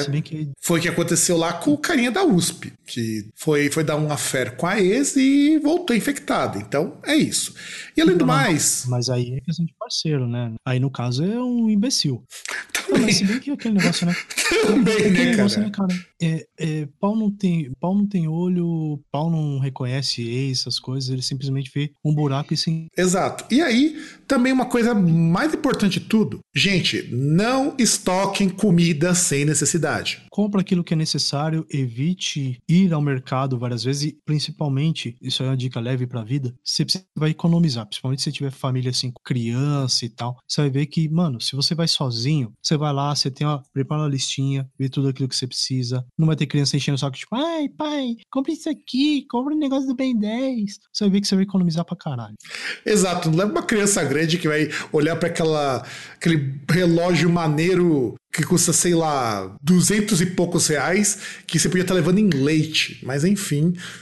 Se bem que Foi o que aconteceu lá com o carinha da USP, que foi, foi dar um affair com a ex e voltou infectado. Então, é isso. E além do mais, Mas aí é questão de parceiro, né? Aí no caso é um imbecil. Não, mas se bem que aquele negócio, né? também aquele né, negócio, né, cara? cara? É, é, pau, não tem, pau não tem olho, pau não reconhece ex, essas coisas, ele simplesmente vê um buraco e sim. Exato. E aí, também uma coisa mais importante de tudo, gente, não estoquem comida sem necessidade. Compra aquilo que é necessário, evite ir ao mercado várias vezes e, principalmente, isso é uma dica leve pra vida, você vai economizar, principalmente se tiver família assim, criança e tal. Você vai ver que, mano, se você vai sozinho, você vai lá, você tem uma, prepara uma listinha, vê tudo aquilo que você precisa. Não vai ter criança enchendo o saco, tipo, ai, pai, compra isso aqui, compra o negócio do Ben 10. Você vai ver que você vai economizar pra caralho. Exato, não leva uma criança grande que vai olhar para aquela aquele relógio maneiro que custa, sei lá, duzentos e poucos reais, que você podia estar levando em leite. Mas enfim,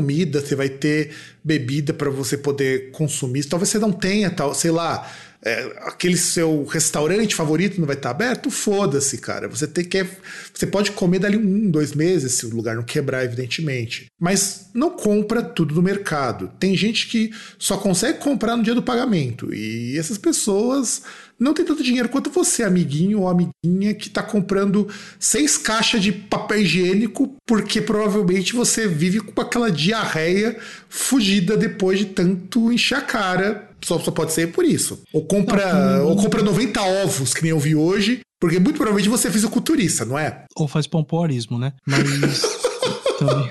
comida, você vai ter bebida para você poder consumir. Talvez você não tenha, tal, sei lá, É, aquele seu restaurante favorito não vai estar aberto? Foda-se, cara. Você tem que. Você pode comer dali um, dois meses, se o lugar não quebrar, evidentemente. Mas não compra tudo no mercado. Tem gente que só consegue comprar no dia do pagamento. E essas pessoas não tem tanto dinheiro quanto você, amiguinho ou amiguinha, que está comprando seis caixas de papel higiênico porque provavelmente você vive com aquela diarreia fugida depois de tanto encher a cara. Só, só pode ser por isso. Ou compra, não, ou compra 90 ovos, que nem eu vi hoje, porque muito provavelmente você é fisiculturista, não é? Ou faz pompoarismo, né? Mas também.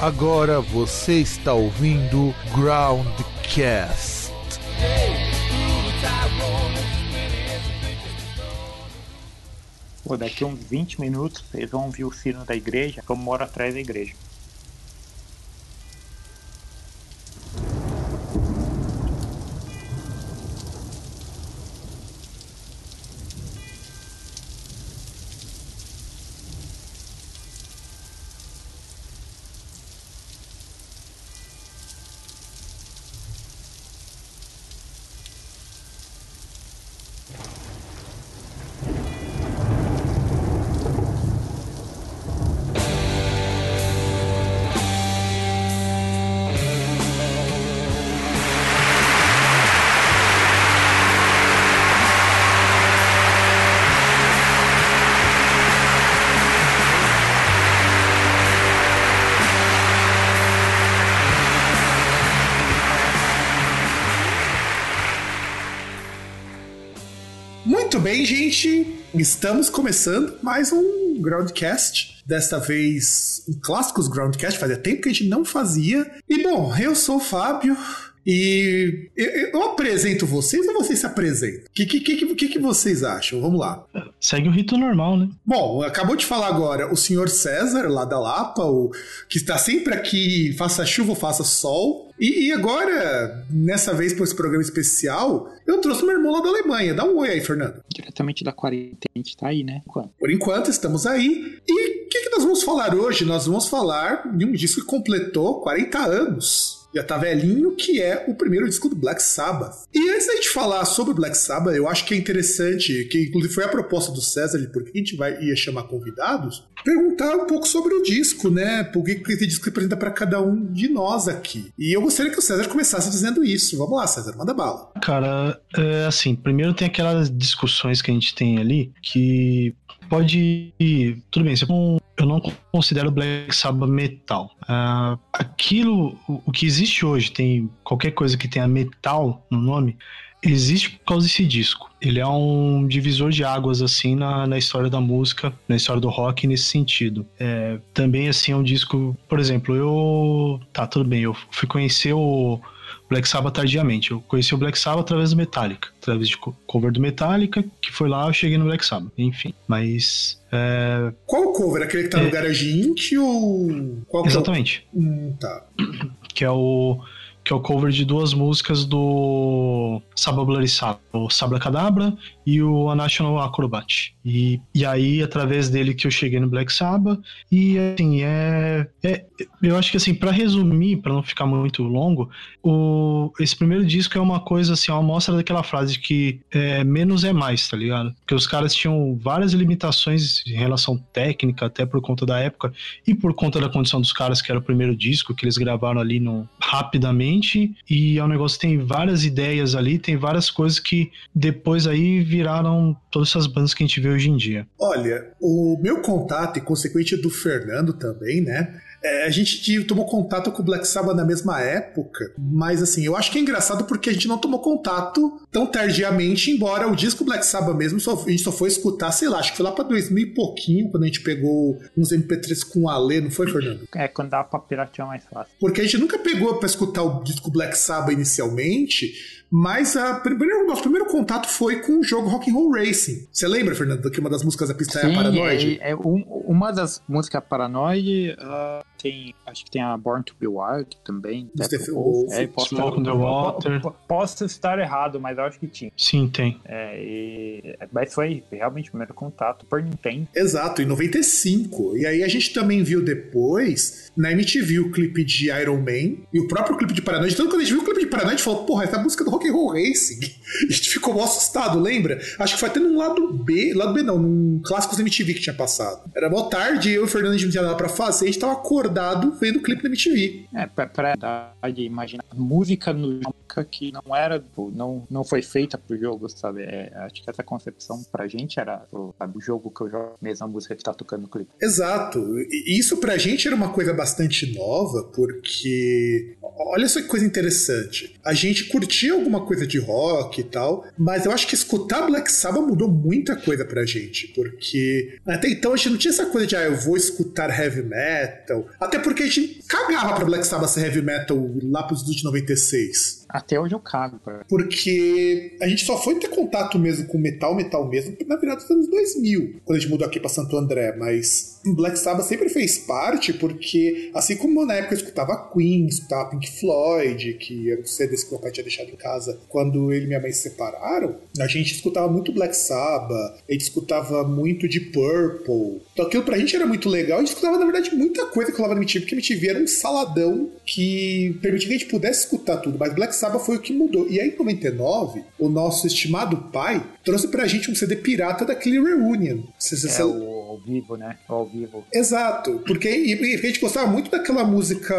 Agora você está ouvindo Groundcast. Pô, daqui uns 20 minutos vocês vão ouvir o sino da igreja, como moro atrás da igreja. Gente? Estamos começando mais um Groundcast. Desta vez, um clássicos Groundcast. Fazia tempo que a gente não fazia. E bom, eu sou o Fábio. E eu, eu, apresento vocês ou vocês se apresentam? O que, que, que, que, que vocês acham? Vamos lá. Segue o rito normal, né? Bom, acabou de falar agora o senhor César, lá da Lapa, o, que está sempre aqui, faça chuva ou faça sol. E, e, agora, nessa vez, por esse programa especial, eu trouxe meu irmão lá da Alemanha. Dá um oi aí, Fernando. Diretamente da quarentena, a gente tá aí, né? Enquanto. Por enquanto, estamos aí. E o que, que nós vamos falar hoje? Nós vamos falar de um disco que completou 40 anos já tá velhinho, que é o primeiro disco do Black Sabbath. E antes da gente falar sobre o Black Sabbath, eu acho que é interessante, que inclusive foi a proposta do César, de por que a gente vai, ia chamar convidados, perguntar um pouco sobre o disco, né? Por que esse disco representa para cada um de nós aqui. E eu gostaria que o César começasse dizendo isso. Vamos lá, César, manda bala. Cara, é assim, primeiro tem aquelas discussões que a gente tem ali que pode. Tudo bem, eu não considero Black Sabbath metal. Uh, aquilo, o que existe hoje, tem qualquer coisa que tenha metal no nome, existe por causa desse disco. Ele é um divisor de águas, assim, na, na história da música, na história do rock nesse sentido. É, também, assim, é um disco... Por exemplo, eu... Tá, tudo bem, eu fui conhecer o Black Sabbath tardiamente. Eu conheci o Black Sabbath através do Metallica, através de cover do Metallica, que foi lá, eu cheguei no Black Sabbath. Enfim, mas. É... Qual cover? Aquele que tá é... no Garage Inc. ou. Qual Exatamente. É o... hum, tá. Que é o que é o cover de duas músicas do Sabba Bloody Sabba, o Sabra Cadabra e o A National Acrobat. E, e aí, através dele que eu cheguei no Black Sabbath, e assim, é, é eu acho que assim, para resumir, para não ficar muito longo, o, esse primeiro disco é uma coisa assim, uma amostra daquela frase que é, menos é mais, tá ligado? Porque os caras tinham várias limitações em relação técnica, até por conta da época, e por conta da condição dos caras, que era o primeiro disco que eles gravaram ali no, rapidamente, e é um negócio que tem várias ideias ali, tem várias coisas que depois aí viraram todas essas bandas que a gente vê hoje em dia. Olha, o meu contato, e consequente do Fernando também, né? É, a gente tomou contato com o Black Sabbath na mesma época, mas assim, eu acho que é engraçado porque a gente não tomou contato tão tardiamente, embora o disco Black Sabbath mesmo só, a gente só foi escutar, sei lá, acho que foi lá pra 2000 e pouquinho, quando a gente pegou uns MP3 com o Ale, não foi, Fernando? É, quando dava pra piratear mais fácil. Porque a gente nunca pegou pra escutar o disco Black Sabbath inicialmente, mas a primeiro, nosso primeiro contato foi com o jogo Rock and Roll Racing. Você lembra, Fernando, que uma das músicas da pista Sim, é a Paranoid? É, é um, uma das músicas Paranoid uh, tem, acho que tem a Born to Be Wild também. Wolf. É, posso, estar, Water. posso estar errado, mas eu acho que tinha. Sim, tem. É, e, mas foi realmente o primeiro contato por Nintendo. Exato, em 95. E aí a gente também viu depois na MTV o clipe de Iron Man e o próprio clipe de Paranoid. Então quando a gente viu o clipe de Paranoid, a gente falou, porra, essa música do Rock and Roll Racing. A gente ficou mó assustado, lembra? Acho que foi até num lado B, lado B não, num Clássicos MTV que tinha passado. Era mó tarde, eu e o Fernando a gente não tinha nada pra fazer, a gente tava acordado vendo o clipe da MTV. É, pra, pra dar de imaginar música no que não era, não, não foi feita pro jogo, sabe? É, acho que essa concepção pra gente era sabe, o jogo que eu jogo, mesmo a música que tá tocando no clipe. Exato. Isso pra gente era uma coisa bastante nova, porque olha só que coisa interessante. A gente curtia alguma coisa de rock e tal, mas eu acho que escutar Black Sabbath mudou muita coisa pra gente, porque até então a gente não tinha essa coisa de, ah, eu vou escutar heavy metal, até porque a gente cagava pra Black Sabbath ser heavy metal lá pros de 96. Até hoje eu cago, cara. Porque a gente só foi ter contato mesmo com metal, metal mesmo, na virada dos anos 2000, quando a gente mudou aqui pra Santo André, mas Black Sabbath sempre fez parte, porque assim como na época eu escutava Queen, escutava Pink Floyd, que eram CDs que meu pai tinha deixado em casa quando ele e minha mãe se separaram, a gente escutava muito Black Sabbath, a gente escutava muito de Purple. Então aquilo pra gente era muito legal, a gente escutava na verdade muita coisa que rolava na MTV, porque MTV era um saladão que permitia que a gente pudesse escutar tudo, mas Black Sabbath foi o que mudou. E aí, em 99, o nosso estimado pai trouxe pra gente um CD pirata da Clear Reunion. é o ao vivo, né? Ao vivo. Exato, porque e, e a gente gostava muito daquela música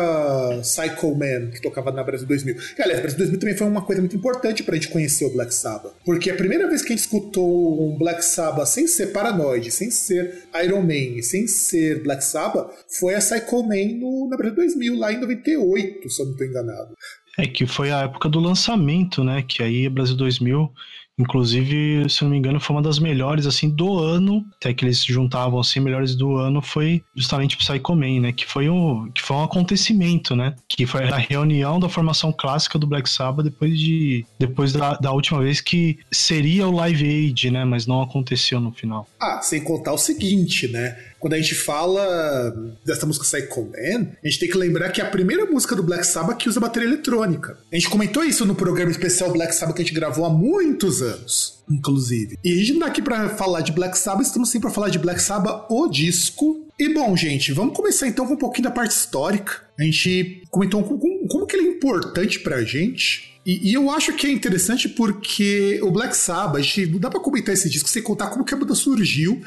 Psycho Man que tocava na Brasil 2000. E, aliás, Brasil 2000 também foi uma coisa muito importante pra gente conhecer o Black Sabbath. Porque a primeira vez que a gente escutou um Black Sabbath sem ser Paranoid, sem ser Iron Man, sem ser Black Sabbath, foi a Psycho Man no, na Brasil 2000, lá em 98, se eu não estou enganado. É que foi a época do lançamento, né? Que aí Brasil 2000, inclusive, se não me engano, foi uma das melhores assim do ano, até que eles juntavam assim, melhores do ano, foi justamente Psycho Man, né? Que foi um, que foi um acontecimento, né? Que foi a reunião da formação clássica do Black Sabbath depois de depois da, da última vez que seria o Live Aid, né? Mas não aconteceu no final. Ah, sem contar o seguinte, né? Quando a gente fala dessa música Psycho Man, a gente tem que lembrar que é a primeira música do Black Sabbath que usa bateria eletrônica. A gente comentou isso no programa especial Black Sabbath que a gente gravou há muitos anos, inclusive. E a gente não tá aqui pra falar de Black Sabbath, estamos sim pra falar de Black Sabbath, o disco. E bom, gente, vamos começar então com um pouquinho da parte histórica. A gente comentou como, que ele é importante pra gente. E, e, eu acho que é interessante porque o Black Sabbath, a gente, não dá pra comentar esse disco sem contar como que a banda surgiu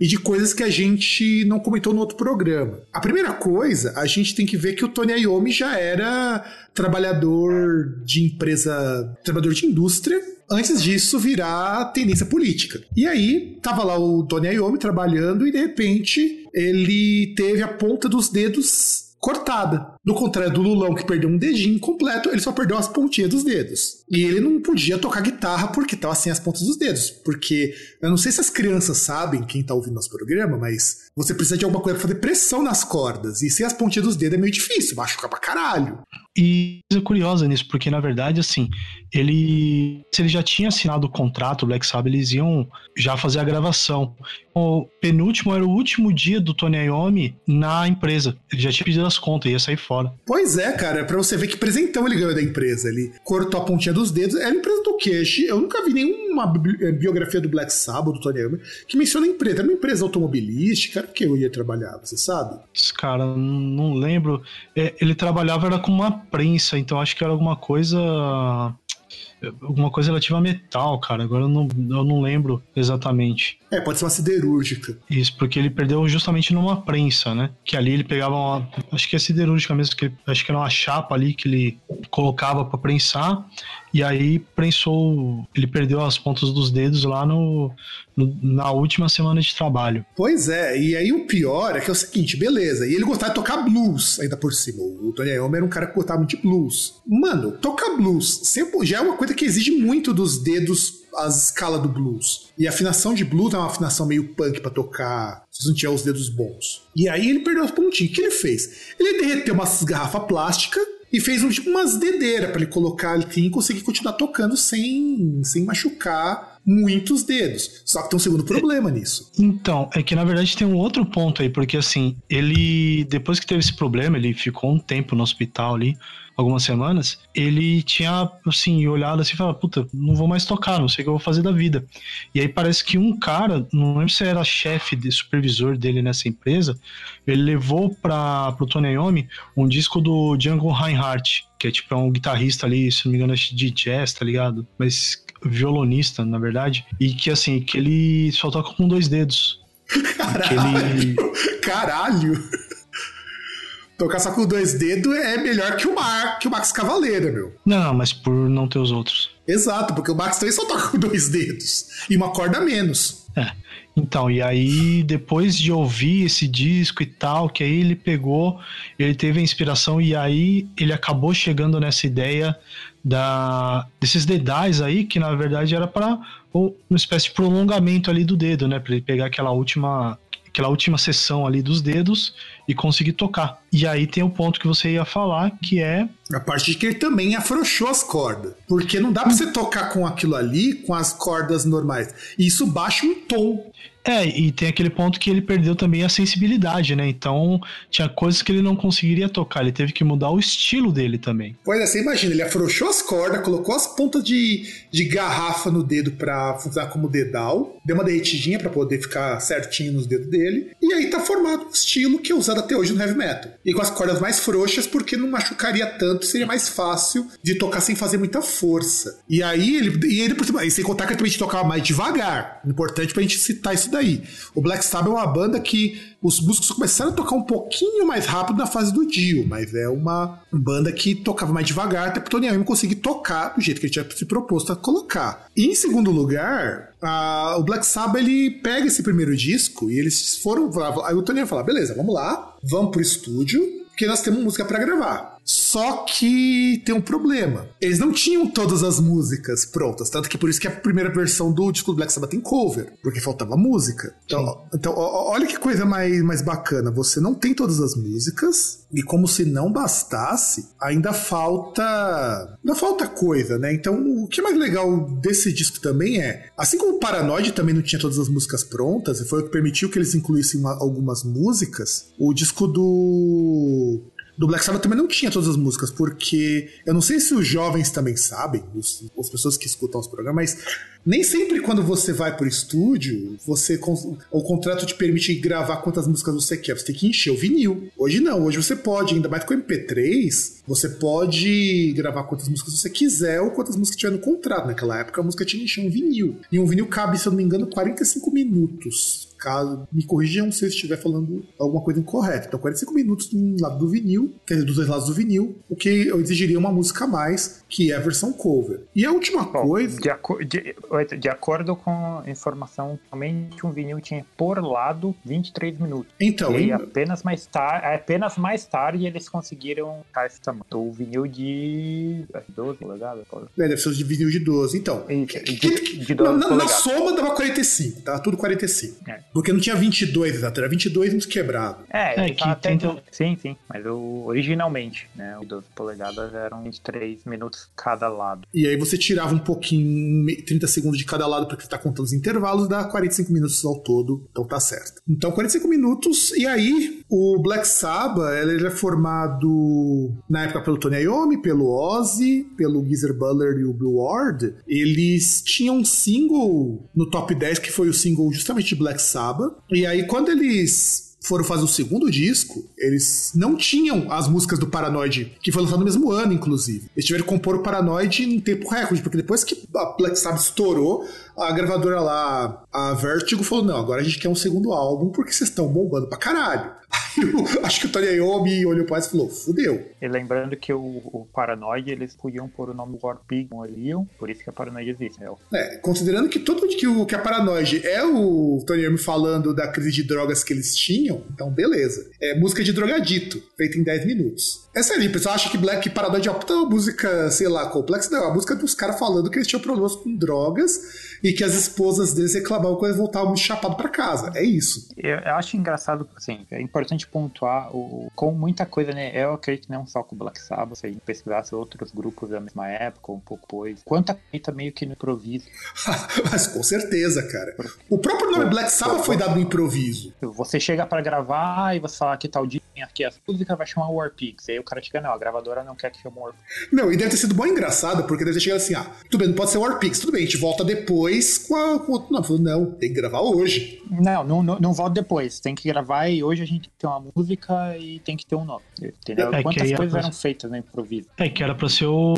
e de coisas que a gente não comentou no outro programa. A primeira coisa, a gente tem que ver que o Tony Iommi já era trabalhador de empresa, trabalhador de indústria, antes disso virar tendência política. E aí, tava lá o Tony Iommi trabalhando e de repente ele teve a ponta dos dedos cortada. No contrário do Lulão, que perdeu um dedinho completo, ele só perdeu as pontinhas dos dedos. E ele não podia tocar guitarra porque tava sem as pontas dos dedos. Porque eu não sei se as crianças sabem, quem tá ouvindo nosso programa, mas você precisa de alguma coisa pra fazer pressão nas cordas. E sem as pontinhas dos dedos é meio difícil, machuca pra caralho. E coisa curiosa nisso, porque na verdade, assim, ele. Se ele já tinha assinado o contrato, o Black Sabbath, eles iam já fazer a gravação. O penúltimo era o último dia do Tony Iommi na empresa. Ele já tinha pedido as contas, ia sair fora. Pois é, cara, pra você ver que presentão ele ganhou da empresa. Ele cortou a pontinha dos dedos. Era empresa do quê? Eu nunca vi nenhuma biografia do Black Sabbath, do Tony Iommi, que menciona a empresa. Era uma empresa automobilística, era que eu ia trabalhar, você sabe? Cara, não lembro. É, ele trabalhava era com uma prensa, então acho que era alguma coisa alguma coisa relativa a metal, cara. Agora eu não, eu não lembro exatamente. É, pode ser uma siderúrgica. Isso, porque ele perdeu justamente numa prensa, né? Que ali ele pegava uma. Acho que é siderúrgica mesmo, que acho que era uma chapa ali que ele colocava para prensar. E aí prensou. Ele perdeu as pontas dos dedos lá no, no, na última semana de trabalho. Pois é, e aí o pior é que é o seguinte, beleza. E ele gostava de tocar blues ainda por cima. O Tony Iommi era um cara que gostava muito de blues. Mano, tocar blues sempre, já é uma coisa que exige muito dos dedos as escalas do blues. E a afinação de blues é uma afinação meio punk para tocar, se não tiver os dedos bons. E aí ele perdeu os pontinhos. O que ele fez? Ele derreteu umas garrafa plástica e fez um, tipo umas dedeiras para ele colocar ali e conseguir continuar tocando sem, sem machucar muitos dedos. Só que tem um segundo problema nisso. Então, é que na verdade tem um outro ponto aí, porque assim, ele, depois que teve esse problema, ele ficou um tempo no hospital ali, algumas semanas, ele tinha, assim, olhado assim e falado, puta, não vou mais tocar, não sei o que eu vou fazer da vida. E aí parece que um cara, não lembro se era chefe, de supervisor dele nessa empresa, ele levou para pro Tony Iommi um disco do Django Reinhardt, que é tipo é um guitarrista ali, se não me engano, de jazz, tá ligado? Mas violonista, na verdade, e que assim, que ele só toca com dois dedos. Caralho! Ele... Caralho! Tocar só com dois dedos é melhor que o, Mar, que o Max Cavaleira, meu. Não, não, mas por não ter os outros. Exato, porque o Max também só toca com dois dedos. E uma corda menos. É. Então, e aí, depois de ouvir esse disco e tal, que aí ele pegou, ele teve a inspiração e aí ele acabou chegando nessa ideia da desses dedais aí, que na verdade era para uma espécie de prolongamento ali do dedo, né? Para ele pegar aquela última aquela última sessão ali dos dedos e conseguir tocar. E aí tem o ponto que você ia falar, que é. A parte de que ele também afrouxou as cordas. Porque não dá pra você tocar com aquilo ali, com as cordas normais. Isso baixa um tom. É, e tem aquele ponto que ele perdeu também a sensibilidade, né? Então tinha coisas que ele não conseguiria tocar, ele teve que mudar o estilo dele também. Pois é, você imagina, ele afrouxou as cordas, colocou as pontas de, de garrafa no dedo para funcionar como dedal, deu uma derretidinha para poder ficar certinho nos dedos dele, e aí tá formado um estilo que é usado até hoje no heavy metal. E com as cordas mais frouxas, porque não machucaria tanto, seria mais fácil de tocar sem fazer muita força. E aí ele, e ele e sem contar que ele também tocava mais devagar. Importante pra gente citar isso daí daí. O Black Sabbath é uma banda que os músicos começaram a tocar um pouquinho mais rápido na fase do Dio, mas é uma banda que tocava mais devagar, até para Tony Iommi conseguir tocar do jeito que ele tinha se proposto a colocar. E em segundo lugar, a, o Black Sabbath ele pega esse primeiro disco e eles foram. Aí o Tony ia falar: beleza, vamos lá, vamos pro estúdio, porque nós temos música para gravar. Só que tem um problema. Eles não tinham todas as músicas prontas, tanto que por isso que a primeira versão do disco do Black Sabbath tem cover, porque faltava música. Então, então olha que coisa mais, mais bacana. Você não tem todas as músicas, e como se não bastasse, ainda falta. Ainda falta coisa, né? Então, o que é mais legal desse disco também é, assim como o Paranoid também não tinha todas as músicas prontas, e foi o que permitiu que eles incluíssem uma, algumas músicas, o disco do do Black Sabbath também não tinha todas as músicas, porque eu não sei se os jovens também sabem, os, as pessoas que escutam os programas, mas nem sempre quando você vai pro estúdio, você o contrato te permite gravar quantas músicas você quer, você tem que encher o vinil. Hoje não, hoje você pode, ainda mais com MP3, você pode gravar quantas músicas você quiser ou quantas músicas tiver no contrato. Naquela época a música tinha que encher um vinil. E um vinil cabe, se eu não me engano, 45 minutos Caso me corrijam se eu estiver falando alguma coisa incorreta. Então, 45 minutos do lado do vinil, quer dizer, dos dois lados do vinil, o que eu exigiria uma música a mais, que é a versão cover. E a última Bom, coisa. De, aco- de- de acordo com a informação, somente um vinil tinha por lado 23 minutos. Então, e em- apenas mais, tarde, apenas mais tarde eles conseguiram esse tamanho. O vinil de acho que 12 polegadas. é, deve ser de vinil de 12. Então, de- de na, 12 na- na polegadas. soma dava 45, tava tudo 45. É. Porque não tinha 22 exato, era 22 uns quebrados. É, É, ele que tá até- tenta- sim, sim. Mas o, originalmente, né, o 12 polegadas eram 23 minutos cada lado. E aí você tirava um pouquinho, me- 30 segundos de cada lado, porque você tá contando os intervalos, dá 45 minutos ao todo, então tá certo. Então 45 minutos, e aí o Black Sabbath, ele é formado na época pelo Tony Iommi, pelo Ozzy, pelo Geezer Butler e o Bill Ward. Eles tinham um single no top 10, que foi o single justamente de Black Sabbath. E aí quando eles foram fazer o segundo disco, eles não tinham as músicas do Paranoid, que foi lançado no mesmo ano, inclusive. Eles tiveram que compor o Paranoid em tempo recorde, porque depois que a Black Sabbath estourou, a gravadora lá, a Vertigo, falou: não, agora a gente quer um segundo álbum, porque vocês estão bombando pra caralho. Aí eu, acho que o Tony Iommi olhou pra isso e falou: fudeu. E lembrando que o, o eles podiam pôr o nome War ali, por isso que a Paranoid existe. É, o- É, considerando que tudo que, o, que a Paranoid é o Tony Iommi falando da crise de drogas que eles tinham, então beleza. É música de drogadito, feita em 10 minutos. É sério, o pessoal acha que Black Paranoid é uma música, sei lá, complexa. Não, é a música dos caras falando que eles tinham problemas com drogas e que as esposas deles reclamavam quando eles voltavam muito chapado pra casa. É isso. Eu, eu acho engraçado, assim, é importante pontuar o, com muita coisa, né? Eu acredito que não só com o Black Sabbath, se a gente pesquisasse outros grupos da mesma época, ou um pouco depois. Quanta coisa meio que no improviso. Mas com certeza, cara. O próprio nome Black Sabbath foi dado no improviso. Você chega pra gravar e você fala que tal dia aqui as músicas, vai chamar War Pigs. Aí o cara chega, não, a gravadora não quer que War Pigs. Não, e deve ter sido bom engraçado, porque deve ter chegado assim, ah, tudo bem, não pode ser Warpix, tudo bem, a gente volta depois com, a, com outro. Não, falou, não, tem que gravar hoje. Não, não, não, não volta depois. Tem que gravar e hoje a gente tem uma música e tem que ter um nome. Entendeu? É, que Quantas a coisas coisa- eram feitas no improviso? É, que era pra ser o,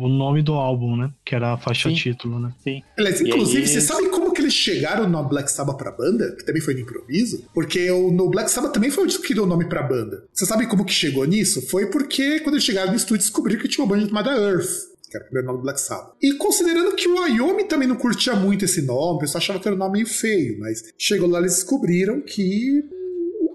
o nome do álbum, né? Que era a faixa Sim. título, né? Sim. Aliás, inclusive, aí- você sabe como que eles chegaram no Black Sabbath pra banda? Que também foi no improviso? Porque o, no Black Sabbath também foi o disco que deu o nome pra banda. Você sabe como que chegou nisso? Foi porque quando eles chegaram no estúdio descobriram que tinha uma banda chamada Earth. Que era o primeiro nome do Black Sabbath. E considerando que o Iommi também não curtia muito esse nome, o pessoal achava que era um nome meio feio, mas chegou lá eles descobriram que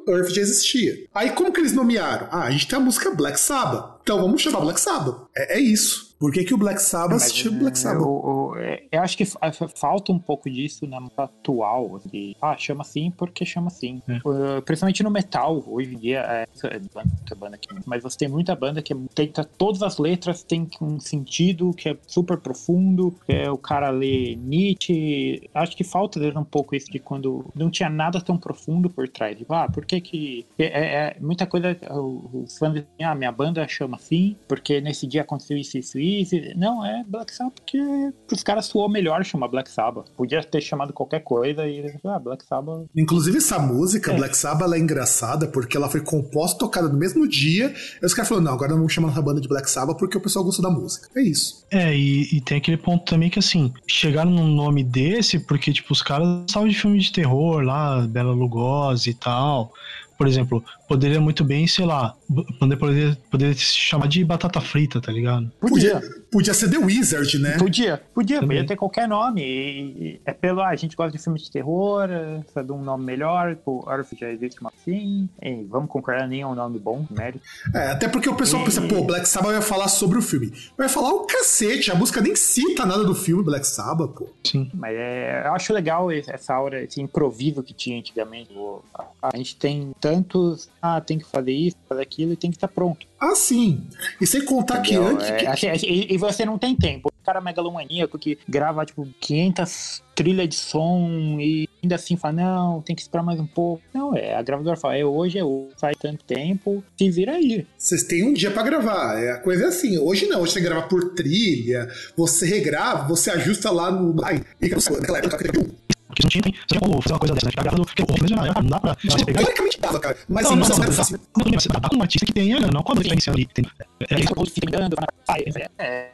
o Earth já existia. Aí como que eles nomearam? Ah, a gente tem a música Black Sabbath. Então vamos chamar Black Sabbath. É, é isso. Por que, que o Black Sabbath se chama é, Black Sabbath? Eu, eu- é, eu acho que fa- fa- falta um pouco disso na música atual. De, ah, chama assim porque chama assim. É. Uh, principalmente no metal, hoje em dia, é, é banda- banda aqui, mas você tem muita banda que é- tem todas as letras têm um sentido que é super profundo. É, o cara lê Nietzsche. Acho que falta um pouco isso de quando não tinha nada tão profundo por trás. Tipo, ah, por que que. É, é- é muita coisa. Os fãs dizem, ah, minha banda chama assim, porque nesse dia aconteceu isso, isso, isso. Não, é Black Sabbath porque os caras soou melhor chamar Black Sabbath. Podia ter chamado qualquer coisa e eles, ah, Black Sabbath. Inclusive, essa música, É. Black Sabbath, ela é engraçada porque ela foi composta e tocada no mesmo dia. E os caras falaram: não, agora não vamos chamar essa banda de Black Sabbath porque o pessoal gostou da música. É isso. É, e, e tem aquele ponto também que, assim, chegaram num nome desse porque, tipo, os caras estavam de filme de terror lá, Bela Lugosi e tal. Por exemplo, poderia muito bem, sei lá, poderia, poderia se chamar de batata frita, tá ligado? Podia, podia ser The Wizard, né? Podia, podia, Também. podia ter qualquer nome. E, e é pelo, ah, a gente gosta de filmes de terror, precisa de um nome melhor, o Earth já existe uma assim. E vamos concordar, nem é um nome bom, mérito. É, até porque o pessoal E- pensa, pô, Black Sabbath vai falar sobre o filme. Vai falar o cacete, a música nem cita nada do filme Black Sabbath, pô. Sim. Mas é, eu acho legal essa aura, esse improviso que tinha antigamente. A gente tem tantos, ah, tem que fazer isso, fazer aquilo e tem que estar pronto. Ah, sim. E sem contar que entendeu? antes. É, que- assim, assim, e, e você não tem tempo. O cara megalomaníaco que grava, tipo, 500 trilhas de som e ainda assim fala, não, tem que esperar mais um pouco. Não, é, a gravadora fala, é hoje, é hoje, sai tanto tempo, se vira aí. Vocês têm um dia pra gravar. É, a coisa é assim. Hoje não, hoje você grava por trilha, você regrava, você ajusta lá no. Ai, fica no naquela época, Porque não tinha, você tinha como fazer uma coisa dessa, né? Ficar gravando, porque o mesmo era, cara, não dá pra você pegar. Teoricamente dava, cara. Mas Não, assim, não, não, não, não, não, fácil. não, não, você dá pra um artista que tenha, não com a banda que tá iniciando ali, entendeu? É, é, Ele ficou fica ligando, ah, é, é,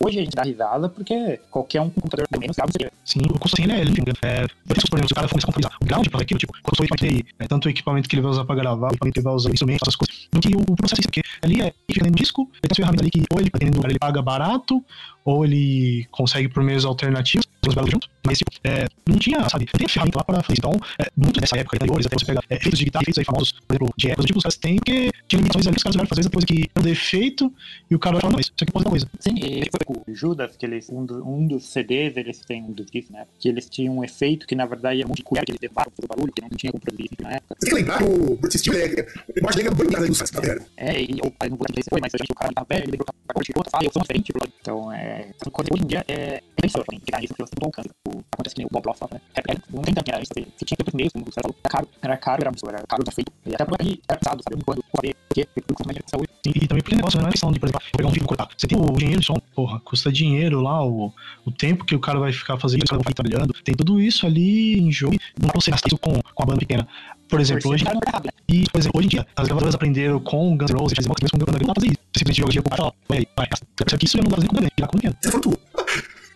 Hoje a gente dá risada porque qualquer um com computador de menos grava seria. Sim, o custo assim, ele é limpo. É, por isso, por exemplo, se o cara começar a comprar o ground pra aquilo, tipo, quando for equipamento TI, é tanto o equipamento que ele vai usar pra gravar, o equipamento que ele vai usar instrumentos, essas coisas, do que o processo em si, porque ali é, ele fica dentro do disco, ele tem as ferramentas ali que ou ele, dependendo do lugar, ele paga barato, ou ele consegue por meios alternativos, os belos junto, mas tipo, é, não tinha, sabe, não tem ferramenta lá pra fazer. Então, é, muito dessa época anteriores, até você pegar é, efeitos de guitarra, efeitos aí famosos, por exemplo, de épocas, tipo, os caras têm, porque tinha limitações ali, os caras olharam fazer depois que é um defeito, e o cara falou, não, isso aqui pode dar coisa. Sim, e foi o Judas, que eles, um, do- um dos CDs, eles têm um dos discos, né? Que eles tinham um efeito que na verdade é muito cueca, que eles levaram fazer barulho, que não tinha como produzir isso na época. Você tem que lembrar que o Bruce Steel, ele é- eu acho que ele é banhado dos tá velho. É, e eu não vou lembrar se foi, mas a gente, o cara tá velho, ele lembrou pra coisa de outra, fala, eu sou diferente, bro. Então, é. Coisas que hoje em dia é. É isso, assim, pegar isso que você não alcança. O, acontece que nem o Bob Ross fala, né? É, é, não tem tanto dinheiro, você, você tinha que ter como você falou, era caro, era caro, era, muito- era caro, era feito. E até por aí, era pesado, sabe? Quando fazer, porque, porque custa mais dinheiro que saúde. E, e também porque negócio não é questão de, por exemplo, eu pegar um vídeo e cortar. Você tem o dinheiro de som, porra, custa dinheiro lá, o, o tempo que o cara vai ficar fazendo isso, o cara vai ficar trabalhando. Tem tudo isso ali em jogo. Não dá pra você gastar isso com, com a banda pequena. Por exemplo, hoje, o cara é né? e, por exemplo, hoje em dia, as gravadoras aprenderam com Guns N' Roses, Chess Box, mesmo com Guns N' Roses, não dá pra fazer isso. Você simplesmente joga dinheiro pro cara e fala, vai vai, gasta. Só que isso eu não dá nem com grande, já com dinheiro. Você falou tudo.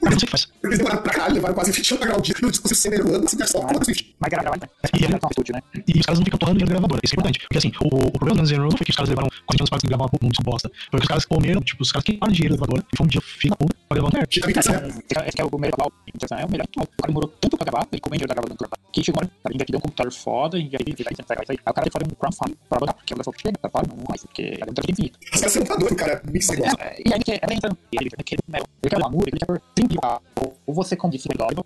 Eu não sei o que faz. Eles demoraram pra caralho, levaram quase 20 anos pra gravar o disco, no disco sem ano, assim, só foda Swift. Mas gravar, né? E ele- estúdio, né? E os caras não ficam torrando dinheiro da gravadora. Isso é importante. Porque assim, o, o problema do Guns N' Roses foi que os caras levaram 40 anos para gravar um disco bosta. Foi que os caras comeram, tipo, os caras queimaram dinheiro da gravadora e foi um dia filho da puta pra gravar um que ser. Esse que é o melhor atual. Então, é o melhor atual. O cara demorou tanto pra gravar, ele comeu dinheiro da gravadora. Que chegou uma hora, a gente aqui deu um computador foda, a gente já fez isso aí. Aí o cara que fazer um crowdfunding pra botar, porque o pessoal chega, tá não mais, porque a gravadora tem infinito. Os caras são tá doido, cara. Mix esse negócio. É, E aí que é. Ele ele quer né, ele quer ele quer por 30 mil. Ou- você como disse, melhor, ou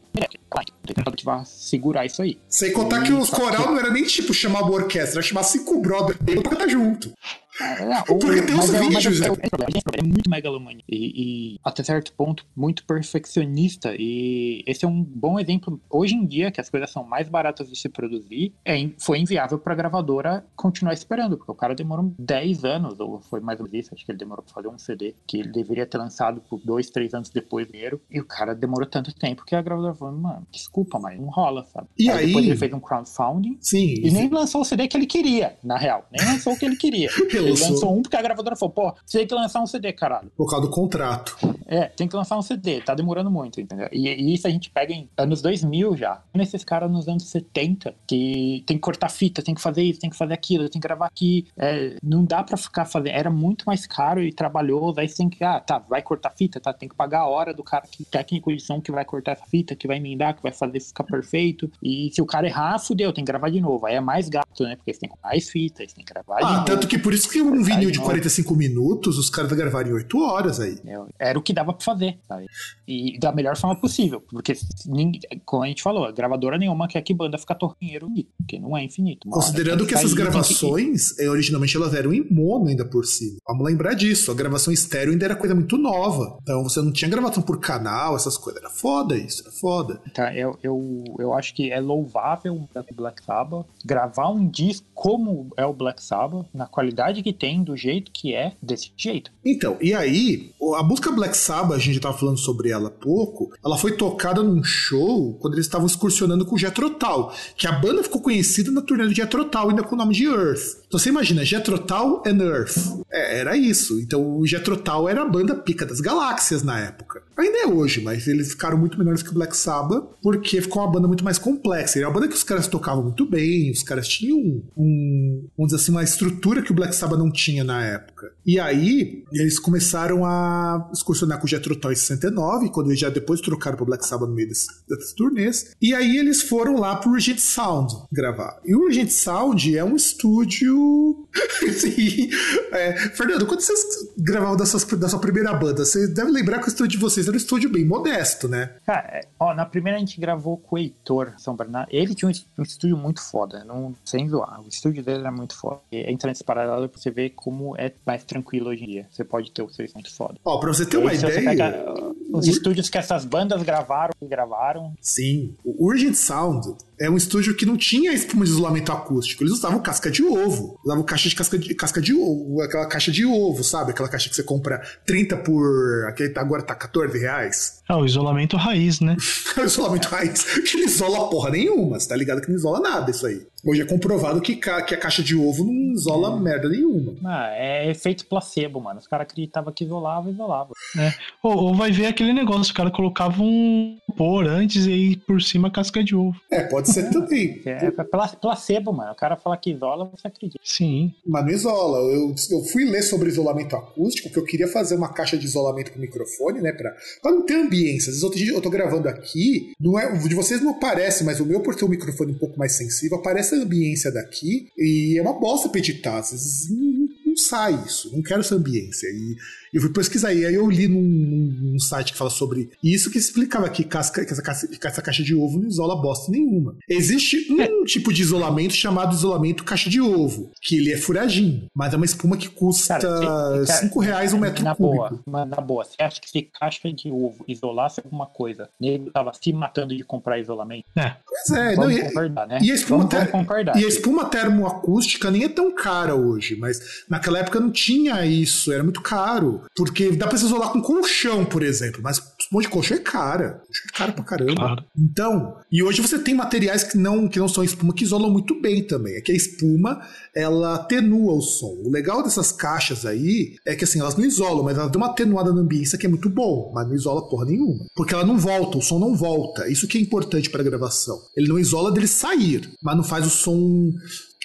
tem tentado que vai segurar isso aí. Sem contar que os coral não era nem tipo chamar uma orquestra, era chamar cinco brother pra cantar junto. É, não, Porque o- tem os é- mas vídeos, é- é- problema. É muito megalomania. E, e, até certo ponto muito perfeccionista. E esse é um bom exemplo. Hoje em dia que as coisas são mais baratas de se produzir é, foi inviável para a gravadora continuar esperando porque o cara demorou 10 anos ou foi mais ou menos isso acho que ele demorou para fazer um CD que ele deveria ter lançado por dois três anos depois dinheiro e o cara demorou tanto tempo que a gravadora falou mano desculpa mas não rola sabe? E aí- depois ele fez um crowdfunding Sim. e nem lançou o CD que ele queria, na real. Nem lançou o que ele queria. Ele Lançou. um porque a gravadora falou, pô, você tem que lançar um CD, caralho. Por causa do contrato. É, tem que lançar um CD, tá demorando muito, entendeu? E, e isso a gente pega em anos 2000 já. Nesses caras nos anos 70, que tem que cortar fita, tem que fazer isso, tem que fazer aquilo, tem que gravar aqui. É, não dá pra ficar fazendo. Era muito mais caro e trabalhoso. Aí você tem que, ah, tá, vai cortar fita, tá? Tem que pagar a hora do cara, que, técnico de som que vai cortar essa fita, que vai emendar, que vai fazer ficar perfeito. E se o cara errar, fudeu, tem que gravar de novo. Aí é mais gasto, né? Porque você tem que mais fitas, tem que gravar de Ah, novo. tanto que por isso que um vinil de não. 45 minutos, os caras gravaram em 8 horas aí. Era o que dava pra fazer, sabe? E da melhor forma possível. Porque, como a gente falou, a gravadora nenhuma quer que banda fica infinito, porque não é infinito. Considerando que essas gravações, eh, originalmente elas eram em mono ainda por cima. Vamos lembrar disso. A gravação estéreo ainda era coisa muito nova. Então você não tinha gravação por canal, essas coisas. Era foda isso, era foda. Tá, eu, eu, eu acho que é louvável o Black Sabbath gravar um disco como é o Black Sabbath, na qualidade que tem, do jeito que é, desse jeito. Então, e aí, a música Black Sabbath, a gente tava falando sobre ela há pouco, ela foi tocada num show quando eles estavam excursionando com o Jethro Tull, que a banda ficou conhecida na turnê do Jethro Tull, ainda com o nome de Earth. Então você imagina, Jethro Tull and Earth. É, era isso. Então o Jethro Tull era a banda pica das galáxias na época. Ainda é hoje, mas eles ficaram muito menores que o Black Sabbath, porque ficou uma banda muito mais complexa. Era uma banda que os caras tocavam muito bem, os caras tinham um, vamos dizer assim, uma estrutura que o Black Sabbath não tinha na época. E aí, eles começaram a excursionar com o Jethro Tull em 69, quando eles já depois trocaram pro Black Sabbath no meio dessas turnês. E aí eles foram lá pro Regent Sound gravar. E o Regent Sound é um estúdio... Sim. É, Fernando, quando vocês gravavam da sua, da sua primeira banda, vocês devem lembrar que o estúdio de vocês era um estúdio bem modesto, né? Cara, é, ó, na primeira a gente gravou com o Heitor São Bernardo. Ele tinha um, est- estúdio muito foda, não, sem zoar. O estúdio dele era muito foda. Entra nesse paralelo pra você ver como é mais tranquilo hoje em dia. Você pode ter o seu muito foda. Ó, pra você ter aí, uma ideia... pega os estúdios que essas bandas gravaram e gravaram, Sim, o Urgent Sound é um estúdio que não tinha espuma de isolamento acústico. Eles usavam casca de ovo. Usavam caixa de casca de, casca de ovo, aquela caixa de ovo, sabe? Aquela caixa que você compra 30 por. Aquele tá, agora tá 14 reais. Ah, o isolamento raiz, né? o isolamento raiz, que não isola porra nenhuma, você tá ligado que não isola nada isso aí. Hoje é comprovado que, ca- que a caixa de ovo não isola merda nenhuma. Ah, é efeito placebo, mano. Os caras acreditavam que isolava, isolava. Ou, ou vai ver aquele negócio, o cara colocava um por antes e aí por cima casca de ovo. É, pode ser também. É, é pla- placebo, mano. O cara fala que isola, você acredita. Sim. Mas não isola. Eu, eu fui ler sobre isolamento acústico, porque eu queria fazer uma caixa de isolamento com microfone, né? Pra, pra não ter ambiência. Às vezes outro dia eu tô gravando aqui, não é, o de vocês não aparece, mas o meu, por ter um microfone um pouco mais sensível, aparece a ambiência daqui e é uma bosta pra editar. Às vezes não, sai isso. Não quero essa ambiência. E eu fui pesquisar. E aí eu li num, num- num site que fala sobre isso, que explicava que, casca, que, essa, caixa, que essa caixa de ovo não isola bosta nenhuma. Existe um tipo de isolamento chamado isolamento caixa de ovo, que ele é furadinho, mas é uma espuma que custa Cara, se- 5 reais um metro na cúbico. boa, na boa, você acha que se caixa de ovo isolasse alguma coisa, nego tava se matando de comprar isolamento? É. Pois é, não, e, concordar, né? e a espuma, ter- e a espuma termoacústica nem é tão cara hoje, mas naquela época não tinha isso, era muito caro. Porque dá pra se isolar com colchão, por exemplo, mas um monte de colchão é cara. Colchão é caro pra caramba. Claro. Então, e hoje você tem materiais que não, que não são espuma que isolam muito bem também. É que a espuma, ela atenua o som. O legal dessas caixas aí é que assim, elas não isolam, mas elas dão uma atenuada na ambiência que é muito bom, mas não isola porra nenhuma. Porque ela não volta, o som não volta. Isso que é importante para gravação. Ele não isola dele sair, mas não faz o som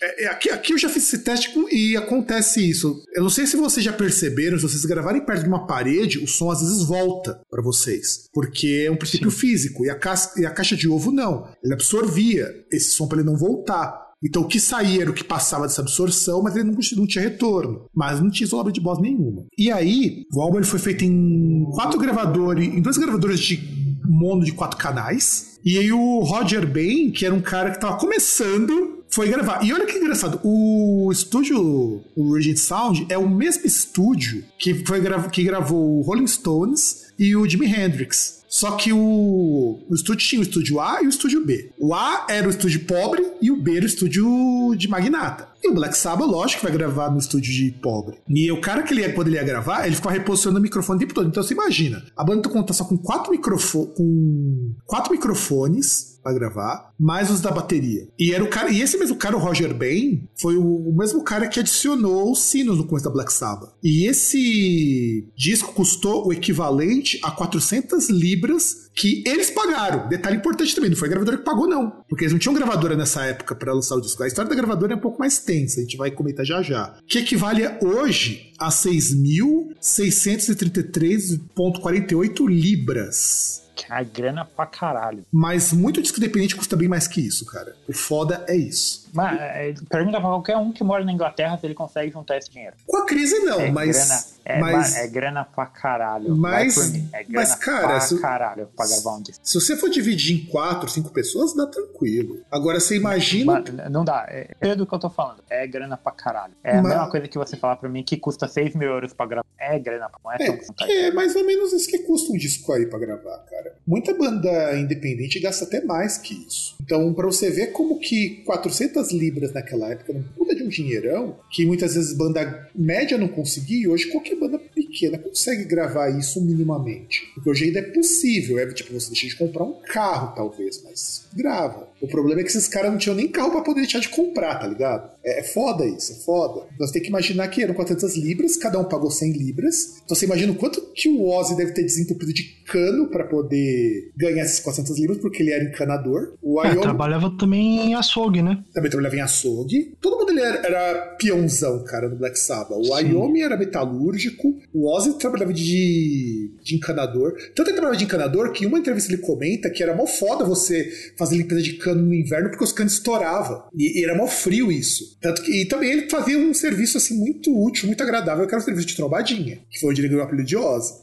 é, é, aqui, aqui eu já fiz esse teste com- e acontece isso. Eu não sei se vocês já perceberam, se vocês gravarem perto de uma parede, o som às vezes volta pra vocês. Porque é um princípio físico. E a, cas- e a caixa de ovo não. Ele absorvia esse som pra ele não voltar. Então o que saía era o que passava dessa absorção, mas ele não, não tinha retorno. Mas não tinha isolamento de voz nenhuma. E aí, o álbum ele foi feito em quatro gravadores, em dois gravadores de mono de quatro canais. E aí o Roger Bain, que era um cara que tava começando, foi gravar. E olha que engraçado, o estúdio, o Rigid Sound, é o mesmo estúdio que, foi gra- que gravou o Rolling Stones e o Jimi Hendrix. Só que o, o estúdio tinha o estúdio A e o estúdio B. O A era o estúdio pobre e o B era o estúdio de magnata. O Black Sabbath, lógico, vai gravar no estúdio de pobre. E o cara que ele ia, quando ele ia gravar, ele ficava reposicionando o microfone o tempo todo. Então você imagina, a banda conta só com quatro, microfo com quatro microfones pra gravar, mais os da bateria. E era o cara, e esse mesmo cara, o Roger Bain, foi o, o mesmo cara que adicionou os sinos no começo da Black Sabbath. E esse disco custou o equivalente a 400 libras que eles pagaram. Detalhe importante também, não foi a gravadora que pagou não, porque eles não tinham gravadora nessa época para lançar o disco. A história da gravadora é um pouco mais tensa, a gente vai comentar já já. Que equivale hoje a 6.633,48 libras. Que é grana pra caralho. Mas muito disco independente custa bem mais que isso, cara. O foda é isso. Mas, é, pergunta pra qualquer um que mora na Inglaterra se ele consegue juntar esse dinheiro. Com a crise, não, É mas. grana, é, mas ma- é grana pra caralho. Mas-. É grana mas, cara, pra se- caralho pra gravar um disco. se você for dividir em quatro, cinco pessoas, dá tranquilo. Agora você imagina. Mas não dá. É, é do que eu tô falando. É grana pra caralho. É a Mas- mesma coisa que você falar pra mim que custa 6 mil euros pra gravar. É grana, não é É, é mais ou menos isso que custa um disco aí pra gravar, cara. Muita banda independente gasta até mais que isso. Então, pra você ver como que 400 libras naquela época não puta de um dinheirão, que muitas vezes banda média não conseguia, e hoje qualquer banda pequena consegue gravar isso minimamente. Porque hoje ainda é possível, é tipo, você deixa de comprar um carro, talvez, mas grava. O problema é que esses caras não tinham nem carro pra poder deixar de comprar, tá ligado? É, é foda isso, é foda. Então você tem que imaginar que eram 400 libras, cada um pagou 100 libras. Então você imagina o quanto que o Ozzy deve ter desentupido de cano pra poder ganhar esses 400 libras, porque ele era encanador. O É, Ion trabalhava também em açougue, né? também trabalhava em açougue. Todo mundo ele era, era peãozão, cara, no Black Sabbath. O. Iommi era metalúrgico, o Ozzy trabalhava de, de encanador. Tanto ele trabalhava de encanador que em uma entrevista ele comenta que era mó foda você fazer limpeza de cano no inverno porque os canos estouravam. E, e era mó frio isso. Tanto que, e também ele fazia um serviço assim muito útil, muito agradável, que era o serviço de trombadinha, que foi onde ele ganhou o apelido de Ozzy.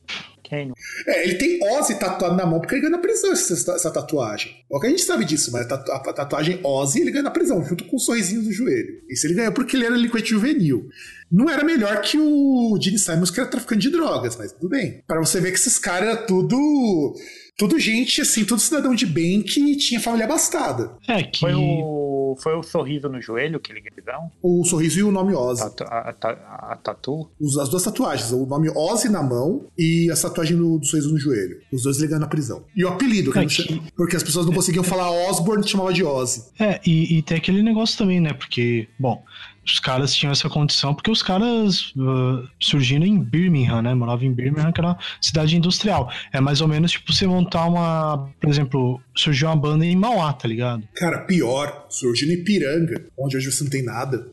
É, ele tem Ozzy tatuado na mão porque ele ganha na prisão essa, essa tatuagem. O que a gente sabe disso, mas a, tatu- a tatuagem Ozzy ele ganha na prisão, junto com o sorrisinho do joelho. Isso ele ganhou porque ele era delinquente juvenil. Não era melhor que o Gene Simons, que era traficante de drogas, mas tudo bem. Pra você ver que esses caras eram tudo tudo gente, assim, todo cidadão de bem que tinha família abastada. É, que. Foi o, foi o sorriso no joelho que ele gritão? O sorriso e o nome Ozzy. Tatu, a, a, a tatu? Os- as duas tatuagens, o nome Ozzy na mão e a tatuagem do, do sorriso no joelho. Os dois ligando na prisão. E o apelido, que É não que- chama- porque as pessoas não conseguiam falar Osborne, chamava de Ozzy. É, e, e tem aquele negócio também, né? Porque, bom, os caras tinham essa condição porque os caras ah, surgiram em Birmingham, né? Moravam em Birmingham, que era uma cidade industrial. É mais ou menos tipo você montar uma. Por exemplo, surgiu uma banda em Mauá, tá ligado? Cara, pior, surgiu no Ipiranga, onde hoje você não tem nada.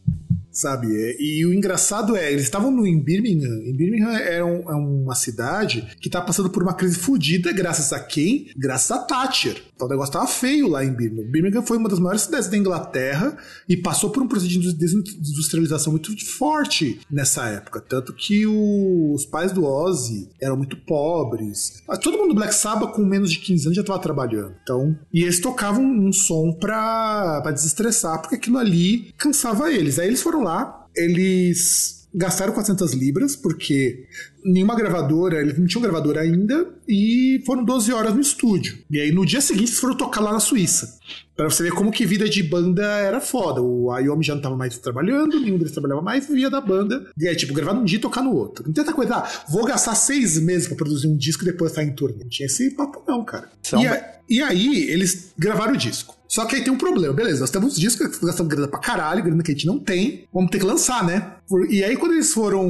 Sabe? É, E o engraçado é, eles estavam no, em Birmingham. Em Birmingham é, um- é uma cidade que tá passando por uma crise fodida, graças a quem? Graças a Thatcher. Então o negócio tava feio lá em Birmingham. Birmingham foi uma das maiores cidades da Inglaterra e passou por um processo de desindustrialização muito forte nessa época. Tanto que o- os pais do Ozzy eram muito pobres. Todo mundo do Black Sabbath com menos de 15 anos já tava trabalhando. Então, e eles tocavam um som pra, pra desestressar, porque aquilo ali cansava eles. Aí eles foram lá, eles gastaram 400 libras, porque nenhuma gravadora, eles não tinham gravadora ainda, e foram 12 horas no estúdio. E aí no dia seguinte eles foram tocar lá na Suíça. Pra você ver como que vida de banda era foda. O Ayomi já não tava mais trabalhando, nenhum deles trabalhava mais, vivia da banda. E aí, tipo, gravar num dia e tocar no outro. Não tem tanta coisa, ah, vou gastar seis meses pra produzir um disco e depois sair em turnê. Não tinha esse papo não, cara. E, a- e aí, eles gravaram o disco. Só que aí tem um problema, beleza, nós temos discos que gastamos grana pra caralho, grana que a gente não tem, vamos ter que lançar, né? E aí, quando eles foram.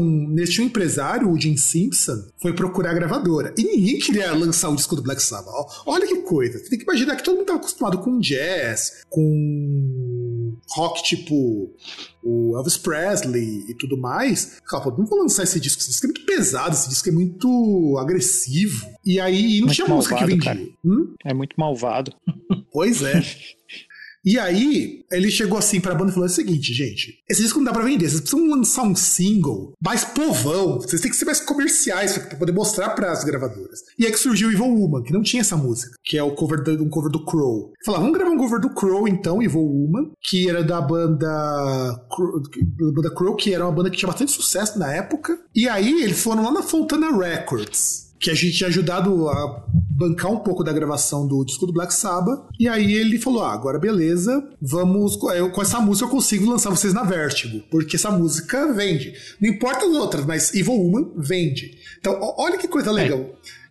Tinha um empresário, o Jim Simpson, foi procurar a gravadora. E ninguém queria lançar o disco do Black Sabbath. Olha que coisa. Tem que imaginar que todo mundo tava acostumado com jazz, com rock tipo o Elvis Presley e tudo mais. Cara, pô, não vou lançar esse disco. Esse disco é muito pesado, esse disco é muito agressivo. E aí não Muito tinha música que malvado, vendia. Hum? É muito malvado. Pois é. E aí, ele chegou assim pra banda e falou o seguinte, gente, esse disco não dá pra vender, vocês precisam lançar um single mais povão, vocês têm que ser mais comerciais pra poder mostrar pras gravadoras. E aí que surgiu o Evil Woman, que não tinha essa música, que é o cover do, um cover do Crow. Falaram, vamos gravar um cover do Crow então, Evil Woman, que era da banda, da banda Crow, que era uma banda que tinha bastante sucesso na época. E aí eles foram lá na Fontana Records, que a gente tinha ajudado a bancar um pouco da gravação do disco do Black Sabbath. E aí ele falou: ah, agora beleza, vamos. com essa música eu consigo lançar vocês na Vertigo, porque essa música vende. Não importa as outras, mas Evil Woman vende. Então, olha que coisa legal.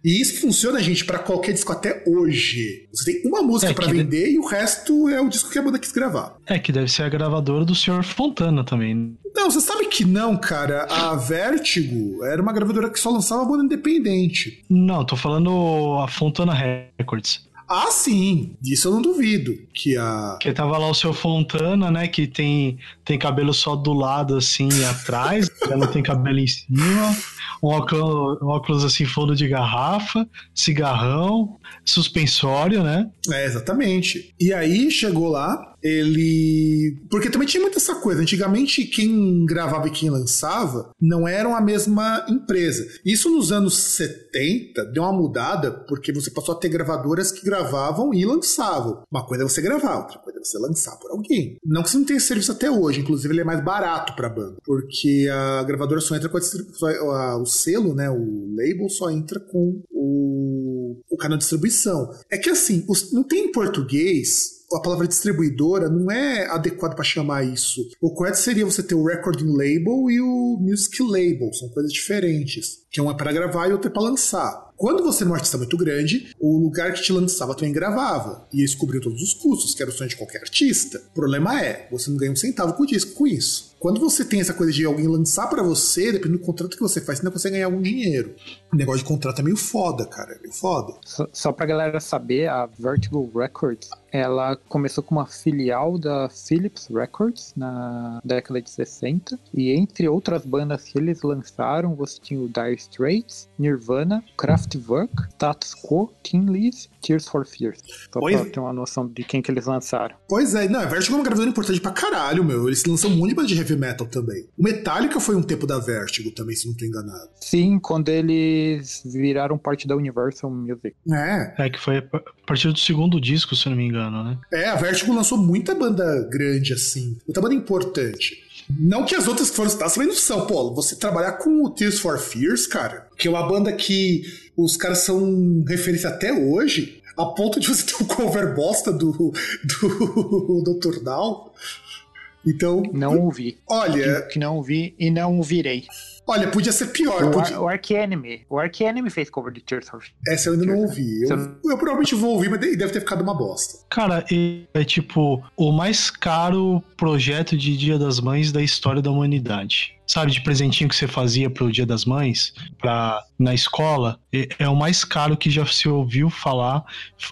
E isso funciona, gente, pra qualquer disco até hoje. Você tem uma música É, pra que- vender e o resto é o disco que a banda quis gravar. É, que deve ser a gravadora do Sr. Fontana também. Não, você sabe que não, cara. A Vertigo era uma gravadora que só lançava banda independente. Não, tô falando a Fontana Records. Ah, sim. Disso eu não duvido. Que a. Que tava lá o seu Fontana, né? Que tem, tem cabelo só do lado, assim, atrás, não tem cabelo em cima. Um óculos, um óculos assim, fundo de garrafa, cigarrão, suspensório, né? É, exatamente. E aí chegou lá, ele. Porque também tinha muita essa coisa. Antigamente, quem gravava e quem lançava não eram a mesma empresa. Isso nos anos 70 deu uma mudada, porque você passou a ter gravadoras que gravavam e lançavam. Uma coisa é você gravar, outra coisa é você lançar por alguém. Não que você não tenha serviço até hoje, inclusive ele é mais barato pra banda. Porque a gravadora só entra com a, distribu- só- a- o selo, né? O label só entra com o, o canal de distribuição. É que assim, os- não tem em português a palavra distribuidora não é adequada para chamar isso. O correto seria você ter o recording label e o music label, são coisas diferentes. Que um é para gravar e outro é para lançar. Quando você era um artista muito grande, o lugar que te lançava também gravava. E cobriam todos os custos, que era o sonho de qualquer artista. O problema é, você não ganha um centavo com o disco com isso. Quando você tem essa coisa de alguém lançar para você, dependendo do contrato que você faz, você não consegue ganhar algum dinheiro. O negócio de contrato é meio foda, cara. É meio foda. Só, só pra galera saber, a Vertigo Records, ela começou com uma filial da Philips Records na década de 60. E entre outras bandas que eles lançaram, você tinha o Dire Straits, Nirvana, Kraftwerk, Status Quo, Teen Liz, Tears for Fears. Só Pois- pra ter uma noção de quem que eles lançaram. Pois é, não, a Vertigo é uma gravadora importante pra caralho, meu. Eles lançam um monte de heavy metal também. O Metallica foi um tempo da Vertigo também, se não tô enganado. Sim, quando eles viraram parte da Universal Music. É. É, que foi a partir do segundo disco, se eu não me engano, né? É, a Vertigo lançou muita banda grande, assim. Muita banda importante. Não que as outras que foram citadas também não são. Pô, você trabalhar com o Tears for Fears, cara, que é uma banda que os caras são referência até hoje, a ponto de você ter um cover bosta do, do Dr. Down. Então. Não ouvi. Olha. Que, que não ouvi e não ouvirei. Olha, podia ser pior. O, podia... O Ark Enemy. O Ark Enemy fez cover de Tears of Essa eu ainda não ouvi. Eu, eu, provavelmente vou ouvir, mas deve ter ficado uma bosta. Cara, é tipo o mais caro projeto de Dia das Mães da história da humanidade sabe, de presentinho que você fazia pro Dia das Mães, pra, na escola, é, é o mais caro que já se ouviu falar,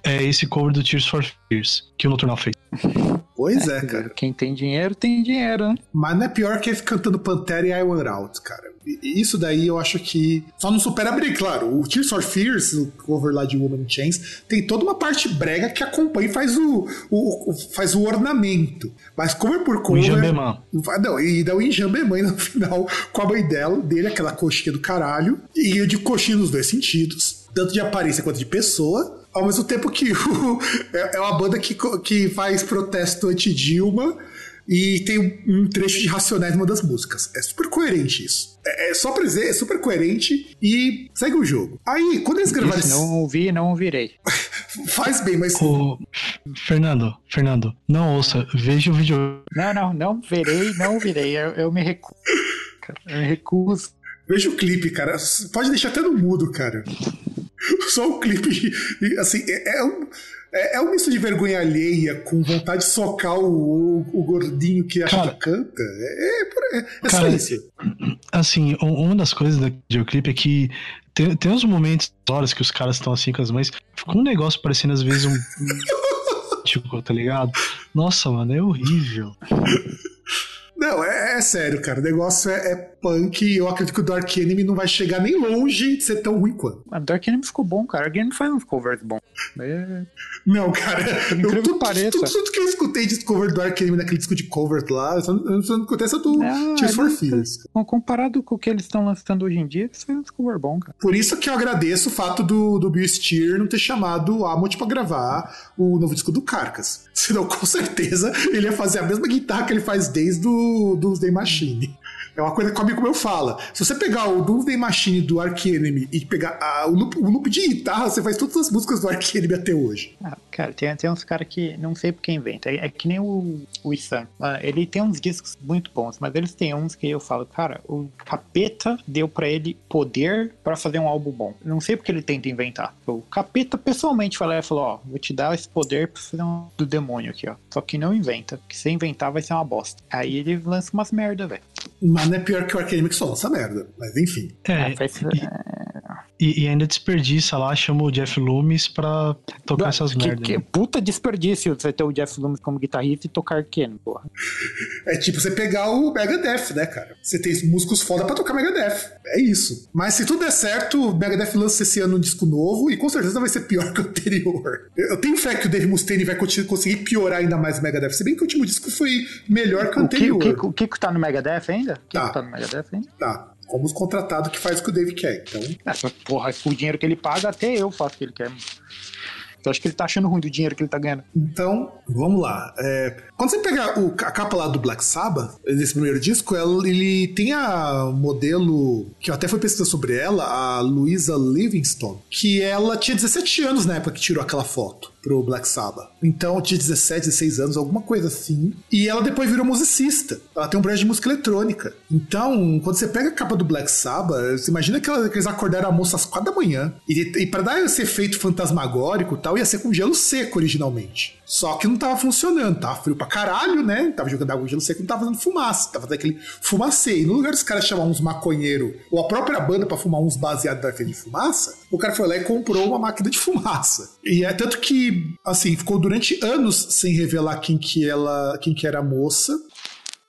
é esse cover do Tears for Fears, que o Noturnal fez. Pois é, é, cara. Quem tem dinheiro, tem dinheiro, né? Mas não é pior que ele cantando Pantera e I Want Out, cara. Isso daí eu acho que só não supera bem, claro. O Tears for Fears, o cover lá de Woman in Chains, tem toda uma parte brega que acompanha e faz o, o, o faz o ornamento. Mas cover por cover. O. Não, e dá o Injambeman no final com a mãe dela, dele, aquela coxinha do caralho. E de coxinha nos dois sentidos, tanto de aparência quanto de pessoa. Ao mesmo tempo que o, é, é uma banda que, que faz protesto anti-Dilma e tem um, trecho de Racionais numa das músicas. É super coerente isso. É, é só pra dizer, é super coerente e segue o jogo. Aí, quando eles gravaram. Isso, não ouvi, não ouvirei. Faz bem, mas. O... Fernando, Fernando, não ouça, veja o vídeo. Não, não, não verei, não ouvirei. Eu, eu me recuso. Eu me recuso. Veja o clipe, cara. Pode deixar até no mudo, cara. Só o clipe. Assim, é, é um é, é um misto de vergonha alheia com vontade de socar o, o gordinho que acha Cara, que canta. É, é, é, Cara, só isso. Assim, uma das coisas do videoclipe é que tem, tem uns momentos, horas que os caras estão assim com as mães, fica um negócio parecendo às vezes um. tipo, tá ligado? Nossa, mano, é horrível. Não, é, é, sério, cara. O negócio é, é punk eu acredito que o Dark Enemy não vai chegar nem longe de ser tão ruim quanto. A Dark Enemy ficou bom, cara. Dark Enemy faz uns covers bons. É... Não, cara. Eu, tudo, pareça. Tudo, tudo, que eu escutei de cover do Dark Enemy naquele disco de cover lá, eu só, eu só não essa do não, Tears for Fears. Comparado com o que eles estão lançando hoje em dia, eles fazem uns cover bom, cara. Por isso que eu agradeço o fato do, do Bill Steer não ter chamado o Amot pra gravar o novo disco do Carcas. Senão, com certeza, ele ia fazer a mesma guitarra que ele faz desde o Doomsday Machine. É uma coisa que o amigo meu fala. Se você pegar o Doomsday Machine do Ark Enemy e pegar a, o, loop, o, loop, de guitarra, você faz todas as músicas do Ark Enemy até hoje. Ah, cara, tem, tem uns caras que não sei por que inventa. É, é, que nem o, o Isan. Ah, ele tem uns discos muito bons, mas eles têm uns que eu falo, cara, o Capeta deu para ele poder para fazer um álbum bom. Não sei porque ele tenta inventar. O Capeta pessoalmente falou, falou, ó, vou te dar esse poder pra fazer um do demônio aqui, ó. Só que não inventa, porque se inventar vai ser uma bosta. Aí ele lança umas merda, velho. Mas não é pior que o Arcanime que só lança merda. Mas enfim. É, ah, é. e, e, ainda desperdiça lá, chama o Jeff Loomis pra tocar Não, essas merdas. Que, né? puta desperdício você ter o Jeff Loomis como guitarrista e tocar Arcane, porra. É tipo você pegar o Megadeth, né, cara? Você tem músicos foda pra tocar Megadeth. É isso. Mas se tudo der certo, o Megadeth lança esse ano um disco novo e com certeza vai ser pior que o anterior. Eu tenho fé que o Dave Mustaine vai conseguir piorar ainda mais o Megadeth. Se bem que o último disco foi melhor que o, o anterior. O Kiko, o Kiko tá no Megadeth ainda? Tá, Megadeth ainda? Tá como os contratados que faz o que o Dave quer. Então... É, porra, o dinheiro que ele paga, até eu faço o que ele quer. Eu acho que ele tá achando ruim do dinheiro que ele tá ganhando. Então, vamos lá. É, quando você pega o, a capa lá do Black Sabbath, nesse primeiro disco, ela, ele tem a modelo, que eu até fui pesquisar sobre ela, a Louisa Livingstone, que ela tinha 17 anos na época que tirou aquela foto pro Black Sabbath. Então, tinha 17, 16 anos, alguma coisa assim. E ela depois virou musicista. Ela tem um brand de música eletrônica. Então, quando você pega a capa do Black Sabbath, você imagina que, ela, que eles acordaram a moça às 4 da manhã. E, e para dar esse efeito fantasmagórico e tal, ia ser com gelo seco originalmente. Só que não tava funcionando, tava frio pra caralho, né? Tava jogando água com gelo seco, não tava fazendo fumaça, tava fazendo aquele fumacê. E no lugar dos caras chamar uns maconheiros ou a própria banda para fumar uns baseados da de fumaça, o cara foi lá e comprou uma máquina de fumaça. E é tanto que, assim, ficou durante anos sem revelar quem que ela, quem que era a moça.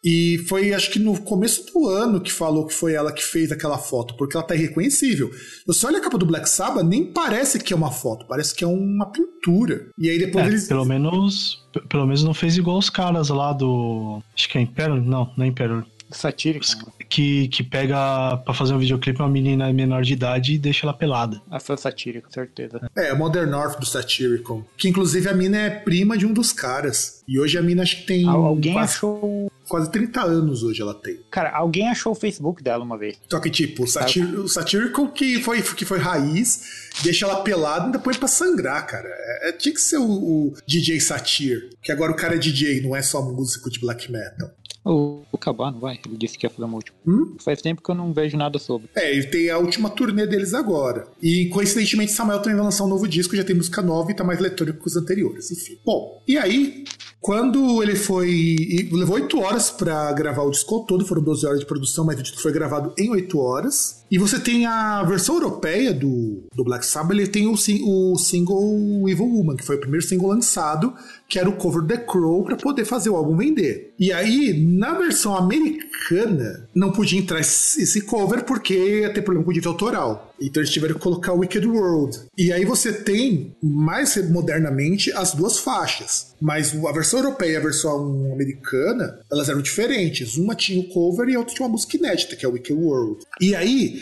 E foi, acho que no começo do ano que falou que foi ela que fez aquela foto, porque ela tá irreconhecível. Você olha a capa do Black Sabbath, nem parece que é uma foto, parece que é uma pintura. E aí depois é, eles. Pelo menos, pelo menos não fez igual os caras lá do. Acho que é Imperial? Não, não é Imperial. Satírico. Que, que pega pra fazer um videoclipe uma menina menor de idade e deixa ela pelada. Ah, foi o Satírico, certeza. É, Modern North do Satirical. Que inclusive a mina é prima de um dos caras. E hoje a mina acho que tem. Alguém quase... achou quase 30 anos hoje ela tem. Cara, alguém achou o Facebook dela uma vez. Só que, tipo, o, satir, o Satirical que foi, que foi raiz, deixa ela pelada e põe pra sangrar, cara. É, é, tinha que ser o, o DJ Satir, que agora o cara é DJ, não é só músico de black metal. O, o Cabá, não vai? Ele disse que ia fazer uma última. Hum? Faz tempo que eu não vejo nada sobre. É, e tem a última turnê deles agora. E coincidentemente, Samuel também vai lançar um novo disco, já tem música nova e tá mais eletrônico que os anteriores, enfim. Bom, e aí, quando ele foi. Levou 8 horas pra gravar o disco todo, foram 12 horas de produção, mas o disco foi gravado em 8 horas. E você tem a versão europeia do, do Black Sabbath, ele tem o, o single Evil Woman, que foi o primeiro single lançado, que era o cover The Crow, pra poder fazer o álbum vender. E aí, na versão americana, não podia entrar esse cover porque ia ter problema com o direito autoral. Então eles tiveram que colocar Wicked World. E aí você tem, mais modernamente, as duas faixas. Mas a versão europeia e a versão americana, elas eram diferentes. Uma tinha o cover e a outra tinha uma música inédita, que é Wicked World. E aí,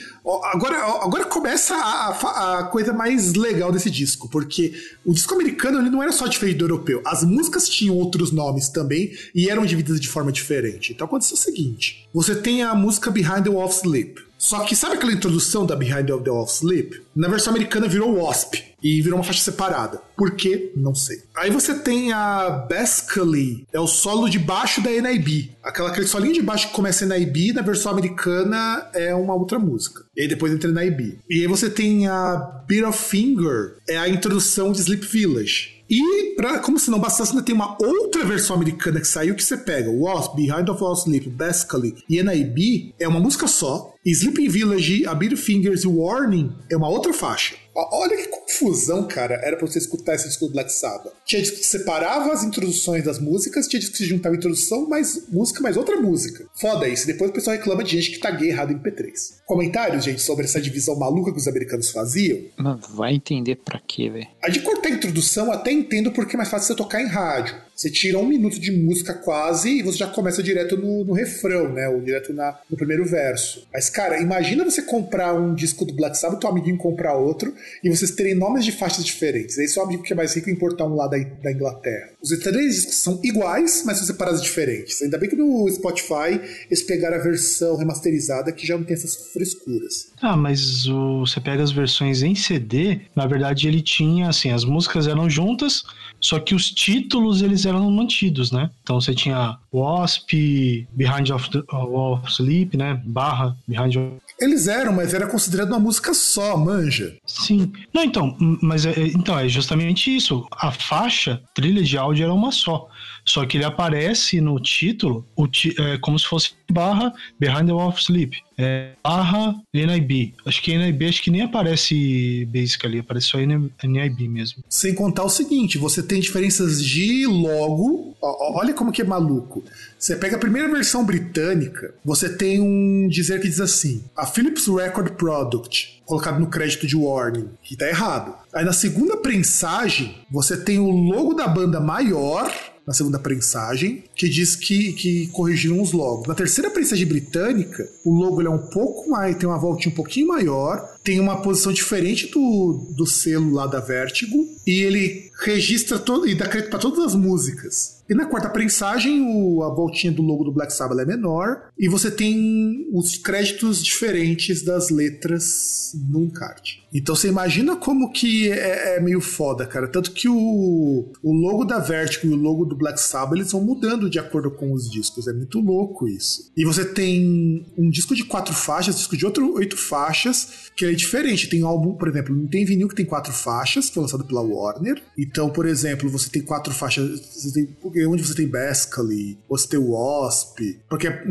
agora, agora começa a- a coisa mais legal desse disco, porque o disco americano ele não era só diferente do europeu. As músicas tinham outros nomes também e eram divididas de forma diferente. Então aconteceu o seguinte: você tem a música Behind the Wall of Sleep. Só que sabe aquela introdução da Behind the Wall of Sleep? Na versão americana virou Wasp e virou uma faixa separada. Por quê? Não sei. Aí você tem a Bascally, é o solo de baixo da NIB. Aquela, aquele solinho de baixo que começa NIB, na versão americana é uma outra música. E aí depois entra NIB. E aí você tem a Bit of Finger, é a introdução de Sleep Village. E, pra, como se não bastasse, ainda tem uma outra versão americana que saiu que você pega Wasp, Behind of All Sleep, Basically e NIB, é uma música só. Sleeping Village, A of Fingers e Warning é uma outra faixa. Olha que confusão, cara, era pra você escutar esse disco do Black Sabbath. Tinha disco que separava as introduções das músicas, tinha disco que se juntava introdução, mais música, mais outra música. Foda isso, depois o pessoal reclama de gente que taguei errado em P3. Comentários, gente, sobre essa divisão maluca que os americanos faziam? Mano, vai entender pra quê, velho. A de cortar a introdução, até entendo porque é mais fácil você tocar em rádio. Você tira um minuto de música quase e você já começa direto no, no refrão, né? Ou direto na- no primeiro verso. Mas, cara, imagina você comprar um disco do Black Sabbath, teu amiguinho comprar outro, e vocês terem nomes de faixas diferentes. Aí seu amigo que é mais rico importar um lá da, da Inglaterra. Os três discos são iguais, mas são separados diferentes. Ainda bem que no Spotify eles pegaram a versão remasterizada que já não tem essas frescuras. Ah, mas o, você pega as versões em CD, na verdade ele tinha, assim, as músicas eram juntas, só que os títulos eles eram mantidos, né? Então você tinha Wasp, Behind of, the, Wall of Sleep, né? Barra, Behind of... Eles eram, mas era considerado uma música só, manja. Sim. Não, então, mas é, é- então, é justamente isso. A faixa, trilha de áudio era uma só. Só que ele aparece no título o ti- é, como se fosse barra Behind the Wall of Sleep. É, barra NIB. Acho que NIB acho que nem aparece Basically, aparece só NIB mesmo. Sem contar o seguinte, você tem diferenças de logo. Ó, olha como que é maluco. Você pega a primeira versão britânica, você tem um dizer que diz assim: a Philips Record Product, colocado no crédito de warning, que tá errado. Aí na segunda prensagem, você tem o logo da banda maior. Na segunda prensagem, que diz que, que corrigiram os logos. Na terceira prensagem britânica, o logo é um pouco mais, tem uma voltinha um pouquinho maior, tem uma posição diferente do, do selo lá da Vertigo, e ele registra todo e dá crédito para todas as músicas. E na quarta prensagem, o- a voltinha do logo do Black Sabbath é menor, e você tem os créditos diferentes das letras no encarte. Então você imagina como que é, é meio foda, cara. Tanto que o, o logo da Vertigo e o logo do Black Sabbath eles vão mudando de acordo com os discos. É muito louco isso. E você tem um disco de quatro faixas, disco de outro oito faixas, que é diferente. Tem álbum, por exemplo, não tem vinil que tem quatro faixas, foi lançado pela Warner. Então, por exemplo, você tem quatro faixas. Você tem, onde você tem Bascally, você tem Wasp. Porque a,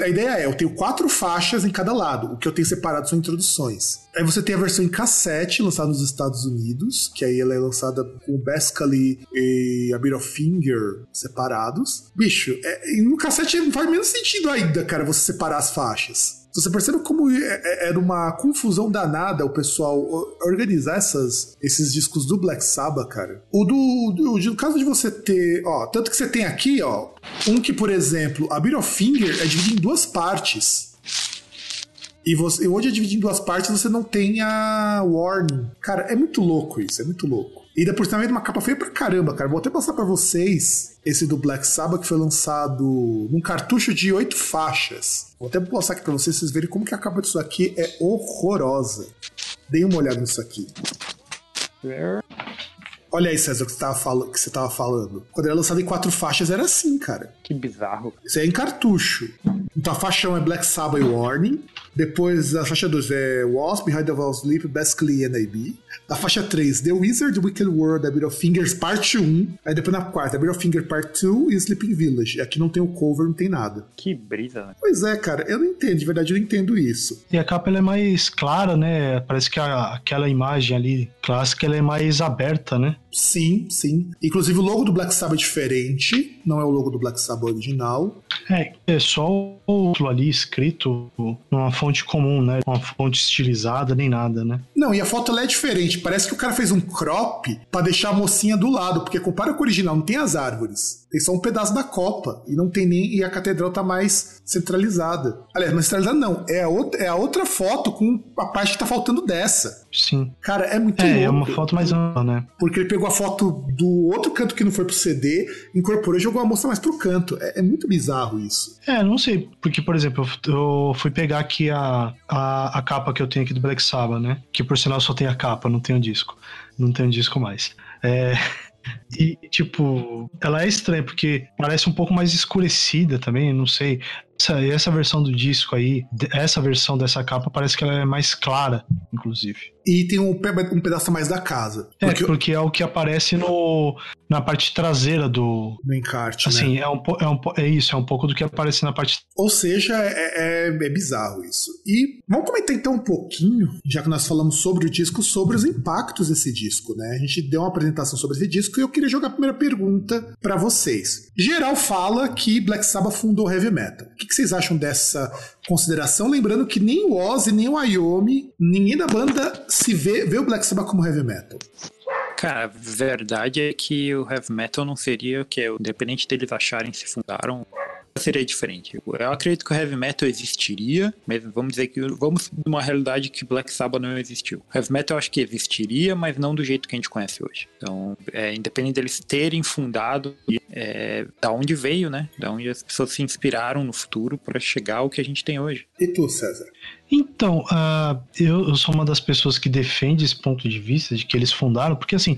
a ideia é, eu tenho quatro faixas em cada lado. O que eu tenho separado são introduções. Aí você tem a versão em cassete, lançada nos Estados Unidos, que aí ela é lançada com o Bascally e a Bit of Finger separados. Bicho, é, no cassete faz menos sentido ainda, cara, você separar as faixas. Você percebe como é- é- era uma confusão danada o pessoal organizar essas, esses discos do Black Sabbath, cara. O do, do, no caso de você ter, ó, tanto que você tem aqui, ó, um que, por exemplo, a Bit of Finger é dividido em duas partes. E você, onde é dividido em duas partes, você não tem a warning. Cara, é muito louco isso, é muito louco. E depois também uma capa feia pra caramba, cara. Vou até passar pra vocês esse do Black Sabbath que foi lançado num cartucho de oito faixas. Vou até passar aqui pra vocês, vocês verem como que a capa disso aqui é horrorosa. Deem uma olhada nisso aqui. Olha aí, César, o que você tava, fal que você tava falando. Quando era lançado em quatro faixas, era assim, cara. Que bizarro. Isso é em cartucho. Então a faixa 1 é Black Sabbath Warning. Depois a faixa 2 é Wasp, Behind the Wall Sleep, Basically NAB. A faixa 3, The Wizard, Wicked World, A Bit of Fingers, parte 1. Aí depois na quarta, A Bit of Finger, parte 2 e Sleeping Village. Aqui não tem o cover, não tem nada. Que brisa, né? Pois é, cara, eu não entendo, de verdade eu não entendo isso. E a capa ela é mais clara, né? Parece que a- aquela imagem ali clássica ela é mais aberta, né? Sim, sim. Inclusive o logo do Black Sabbath é diferente, não é o logo do Black Sabbath original. É, é só o ali escrito numa fonte comum, né? Uma fonte estilizada nem nada, né? Não, e a foto é diferente. Parece que o cara fez um crop pra deixar a mocinha do lado, porque compara com o original, não tem as árvores. Tem só um pedaço da copa e não tem nem e a catedral tá mais centralizada. Aliás, mais centralizada não, é a outra, é a outra foto com a parte que tá faltando dessa. Sim. Cara, é muito É, louco. é uma foto mais ampla, né? Porque ele pegou a foto do outro canto que não foi pro CD, incorporou e jogou a moça mais pro canto. É, é muito bizarro isso. É, não sei, porque, por exemplo, eu eu fui pegar aqui a, a, a capa que eu tenho aqui do Black Sabbath, né? Que por sinal só tem a capa, não tem o disco. Não tem o disco mais. É. E, tipo, ela é estranha, porque parece um pouco mais escurecida também, não sei. Essa, essa versão do disco aí, essa versão dessa capa, parece que ela é mais clara, inclusive. E tem um, um pedaço mais da casa. É, Porque porque, é o que aparece no, na parte traseira do. no encarte, né? Assim, é, um, é, um, é isso, é um pouco do que aparece na parte. Ou seja, é, é- é bizarro isso. E vamos comentar então um pouquinho, já que nós falamos sobre o disco, sobre os impactos desse disco, né? A gente deu uma apresentação sobre esse disco e eu queria jogar a primeira pergunta pra vocês. Geral fala que Black Sabbath fundou heavy metal. O que que vocês acham dessa consideração? Lembrando que nem o Ozzy, nem o Ayomi, ninguém da banda se vê, vê o Black Sabbath como heavy metal. Cara, a verdade é que o heavy metal não seria o que é, independente deles acharem se fundaram, seria diferente. Eu acredito que o heavy metal existiria, mas vamos dizer que vamos numa realidade que Black Sabbath não existiu. O heavy metal eu acho que existiria, mas não do jeito que a gente conhece hoje. Então, é, independente deles terem fundado, é, da onde veio, né? Da onde as pessoas se inspiraram no futuro para chegar ao que a gente tem hoje. E tu, César? Então, ah, eu, eu sou uma das pessoas que defende esse ponto de vista de que eles fundaram, porque assim,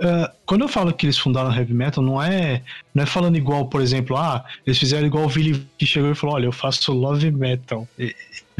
ah, quando eu falo que eles fundaram heavy metal, não é, não é falando igual, por exemplo, ah, eles fizeram igual o Billy que chegou e falou: olha, eu faço love metal. E-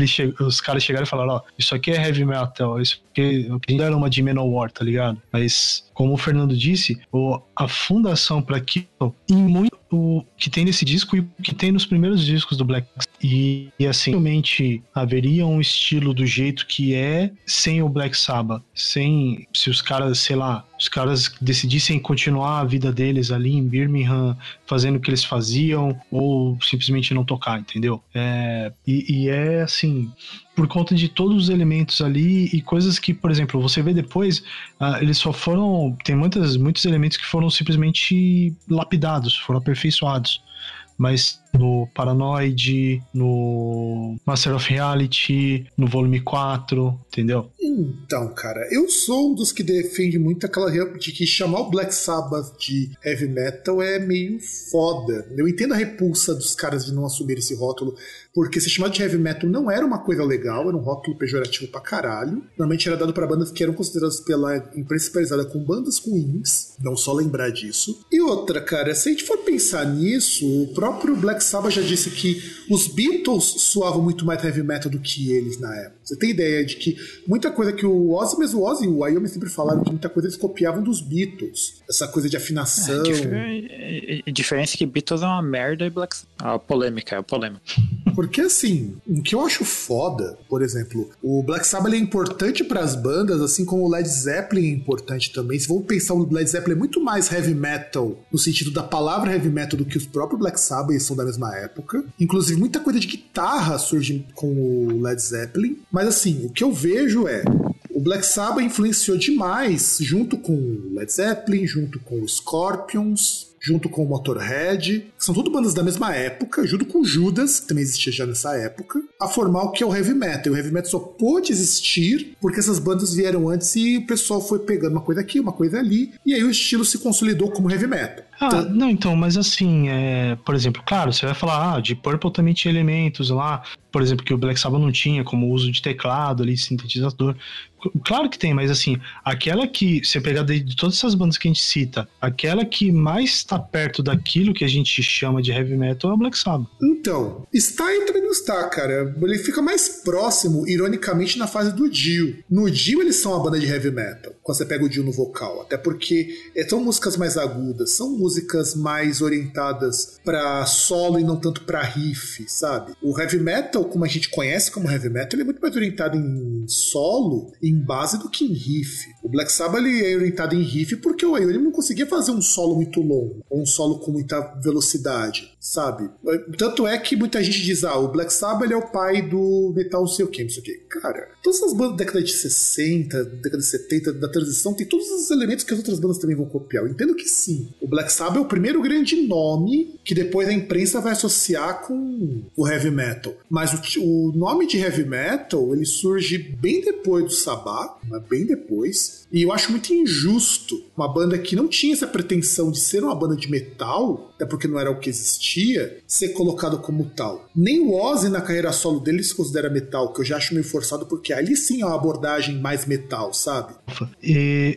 che- os caras chegaram e falaram: ó, isso aqui é heavy metal, isso aqui que era uma de Manowar, tá ligado? Mas, como o Fernando disse, o, a fundação para aquilo, em muito o que tem nesse disco e o que tem nos primeiros discos do Black e, e assim, realmente haveria um estilo do jeito que é sem o Black Sabbath, sem se os caras, sei lá, os caras decidissem continuar a vida deles ali em Birmingham, fazendo o que eles faziam, ou simplesmente não tocar, entendeu? É, e, e é assim, por conta de todos os elementos ali e coisas que, por exemplo, você vê depois, ah, eles só foram. Tem muitas, muitos elementos que foram simplesmente lapidados, foram aperfeiçoados. Mas no Paranoid, no Master of Reality, no volume 4, entendeu? Então, cara, eu sou um dos que defende muito aquela de que chamar o Black Sabbath de heavy metal é meio foda. Eu entendo a repulsa dos caras de não assumir esse rótulo, porque ser chamado de heavy metal não era uma coisa legal, era um rótulo pejorativo pra caralho. Normalmente era dado pra bandas que eram consideradas pela imprensa especializada como bandas ruins, não só lembrar disso. E outra, cara, se a gente for pensar nisso, o próprio Black Sabbath já disse que os Beatles soavam muito mais heavy metal do que eles na época. Você tem ideia de que muita coisa que o Ozzy, mesmo o Ozzy e o Wyoming sempre falaram que muita coisa eles copiavam dos Beatles. Essa coisa de afinação. A diferença é que Beatles é uma merda e Black Sabbath. A polêmica, é polêmica. Porque assim, o que eu acho foda, por exemplo, o Black Sabbath é importante para as bandas, assim como o Led Zeppelin é importante também. Se vamos pensar, o Led Zeppelin é muito mais heavy metal no sentido da palavra heavy metal do que os próprios Black Sabbath, eles são da mesma época. Inclusive, muita coisa de guitarra surge com o Led Zeppelin. Mas assim, o que eu vejo é. O Black Sabbath influenciou demais, junto com o Led Zeppelin, junto com os Scorpions, junto com o Motorhead, são tudo bandas da mesma época, junto com Judas, que também existia já nessa época, a formar o que é o heavy metal. O heavy metal só pôde existir porque essas bandas vieram antes e o pessoal foi pegando uma coisa aqui, uma coisa ali, e aí o estilo se consolidou como heavy metal. Ah, não, então, mas assim, é, por exemplo, claro, você vai falar, ah, de Purple também tinha elementos lá, por exemplo, que o Black Sabbath não tinha, como o uso de teclado ali, sintetizador. Claro que tem, mas assim, aquela que, você pegar de, de todas essas bandas que a gente cita, aquela que mais está perto daquilo que a gente chama de heavy metal é o Black Sabbath. Então, está e também não está, cara. Ele fica mais próximo, ironicamente, na fase do Dio. No Dio eles são uma banda de heavy metal, quando você pega o Dio no vocal, até porque é, são músicas mais agudas, são músicas mais orientadas para solo e não tanto para riff, sabe? O heavy metal, como a gente conhece como heavy metal, ele é muito mais orientado em solo, em base do que em riff. O Black Sabbath ele é orientado em riff porque o Ione não conseguia fazer um solo muito longo, ou um solo com muita velocidade, sabe? Tanto é que muita gente diz, ah, o Black Sabbath é o pai do metal não sei o que, não sei o que. Cara, todas essas bandas da década de 60, década de 70, da transição, tem todos os elementos que as outras bandas também vão copiar. Eu entendo que sim. O Black Sabbath é o primeiro grande nome que depois a imprensa vai associar com o heavy metal. Mas o, o nome de heavy metal, ele surge bem depois do Sabbath, né, bem depois, e eu acho muito injusto uma banda que não tinha essa pretensão de ser uma banda de metal, até porque não era o que existia, ser colocado como tal. Nem o Ozzy na carreira solo dele se considera metal, que eu já acho meio forçado, porque ali sim é uma abordagem mais metal, sabe?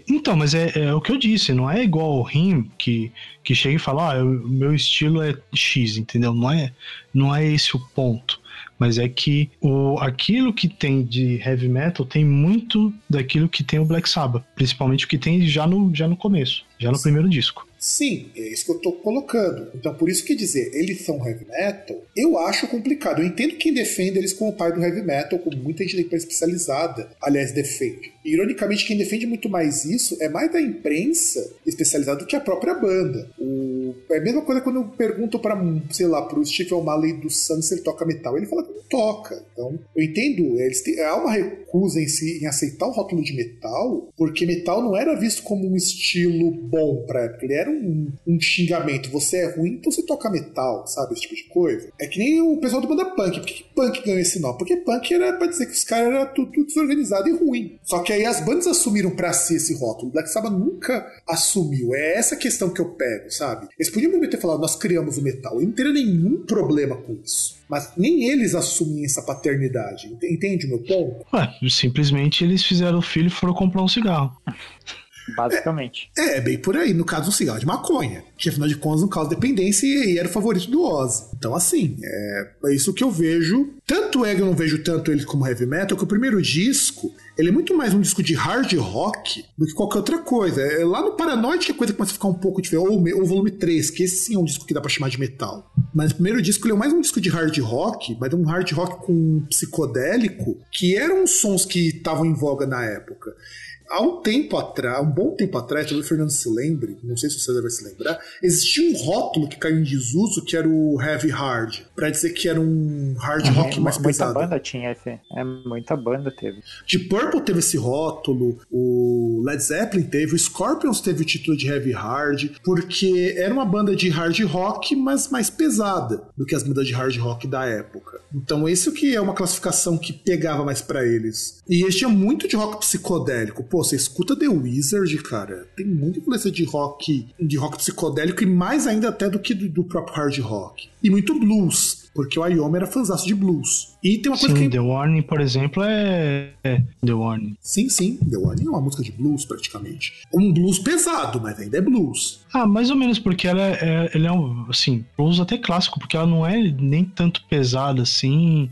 Então, mas é, é, o que eu disse, não é igual o Rim, que, que chega e fala, ah, o meu estilo é X, entendeu? Não é, não é esse o ponto mas é que o, aquilo que tem de heavy metal tem muito daquilo que tem o Black Sabbath, principalmente o que tem já no, já no começo, já no primeiro disco. Sim, é isso que eu tô colocando. Então, por isso que dizer, eles são heavy metal, eu acho complicado. Eu entendo quem defende eles como o pai do heavy metal, como muita gente da imprensa especializada, aliás, defende. Ironicamente, quem defende muito mais isso é mais da imprensa especializada do que a própria banda. O... É a mesma coisa quando eu pergunto para, sei lá, pro Steve O'Malley do Sun se ele toca metal. Ele fala que não toca. Então, eu entendo, eles têm... há uma recusa em, si, em aceitar o rótulo de metal, porque metal não era visto como um estilo bom pra época. Ele era um, um, xingamento. Você é ruim, então você toca metal, sabe? Esse tipo de coisa. É que nem o pessoal do banda punk. Por que, que punk ganhou esse nome? Porque punk era pra dizer que os caras eram tudo, tudo desorganizado e ruim. Só que aí as bandas assumiram pra si esse rótulo. Black Sabbath nunca assumiu. É essa questão que eu pego, sabe? Eles podiam muito ter falado, nós criamos o metal. Eu não teria nenhum problema com isso. Mas nem eles assumem essa paternidade. Entende o meu ponto? Ué, simplesmente eles fizeram o filho e foram comprar um cigarro. Basicamente. É, é, bem por aí. No caso, um cigarro de maconha. Que afinal de contas, no caso dependência, e era o favorito do Oz. Então, assim, é, é isso que eu vejo. Tanto é que eu não vejo tanto ele como heavy metal, que o primeiro disco, ele é muito mais um disco de hard rock do que qualquer outra coisa. É lá no Paranoid que a coisa começa a ficar um pouco diferente. Ou, o volume 3, que esse sim é um disco que dá pra chamar de metal. Mas o primeiro disco ele é mais um disco de hard rock, mas é um hard rock com psicodélico, que eram sons que estavam em voga na época há um tempo atrás, um bom tempo atrás, talvez o Fernando se lembre, não sei se você deve se lembrar, existia um rótulo que caiu em desuso que era o Heavy Hard, para dizer que era um hard rock mais muita pesado. Muita banda tinha esse, é, muita banda teve. De Purple teve esse rótulo, o Led Zeppelin teve, o Scorpions teve o título de Heavy Hard, porque era uma banda de hard rock, mas mais pesada do que as bandas de hard rock da época. Então isso que é uma classificação que pegava mais para eles. E eles tinham muito de rock psicodélico pô, você escuta The Wizard, cara, tem muita influência de rock, de rock psicodélico e mais ainda até do que do, do próprio hard rock. E muito blues, porque o Ioma era fãzaço de blues. E tem uma coisa sim, que. The Warning, por exemplo, é... é. The Warning. Sim, sim. The Warning é uma música de blues, praticamente. Um blues pesado, mas ainda é blues. Ah, mais ou menos, porque ela é, é ela é um, assim, blues até clássico, porque ela não é nem tanto pesada assim.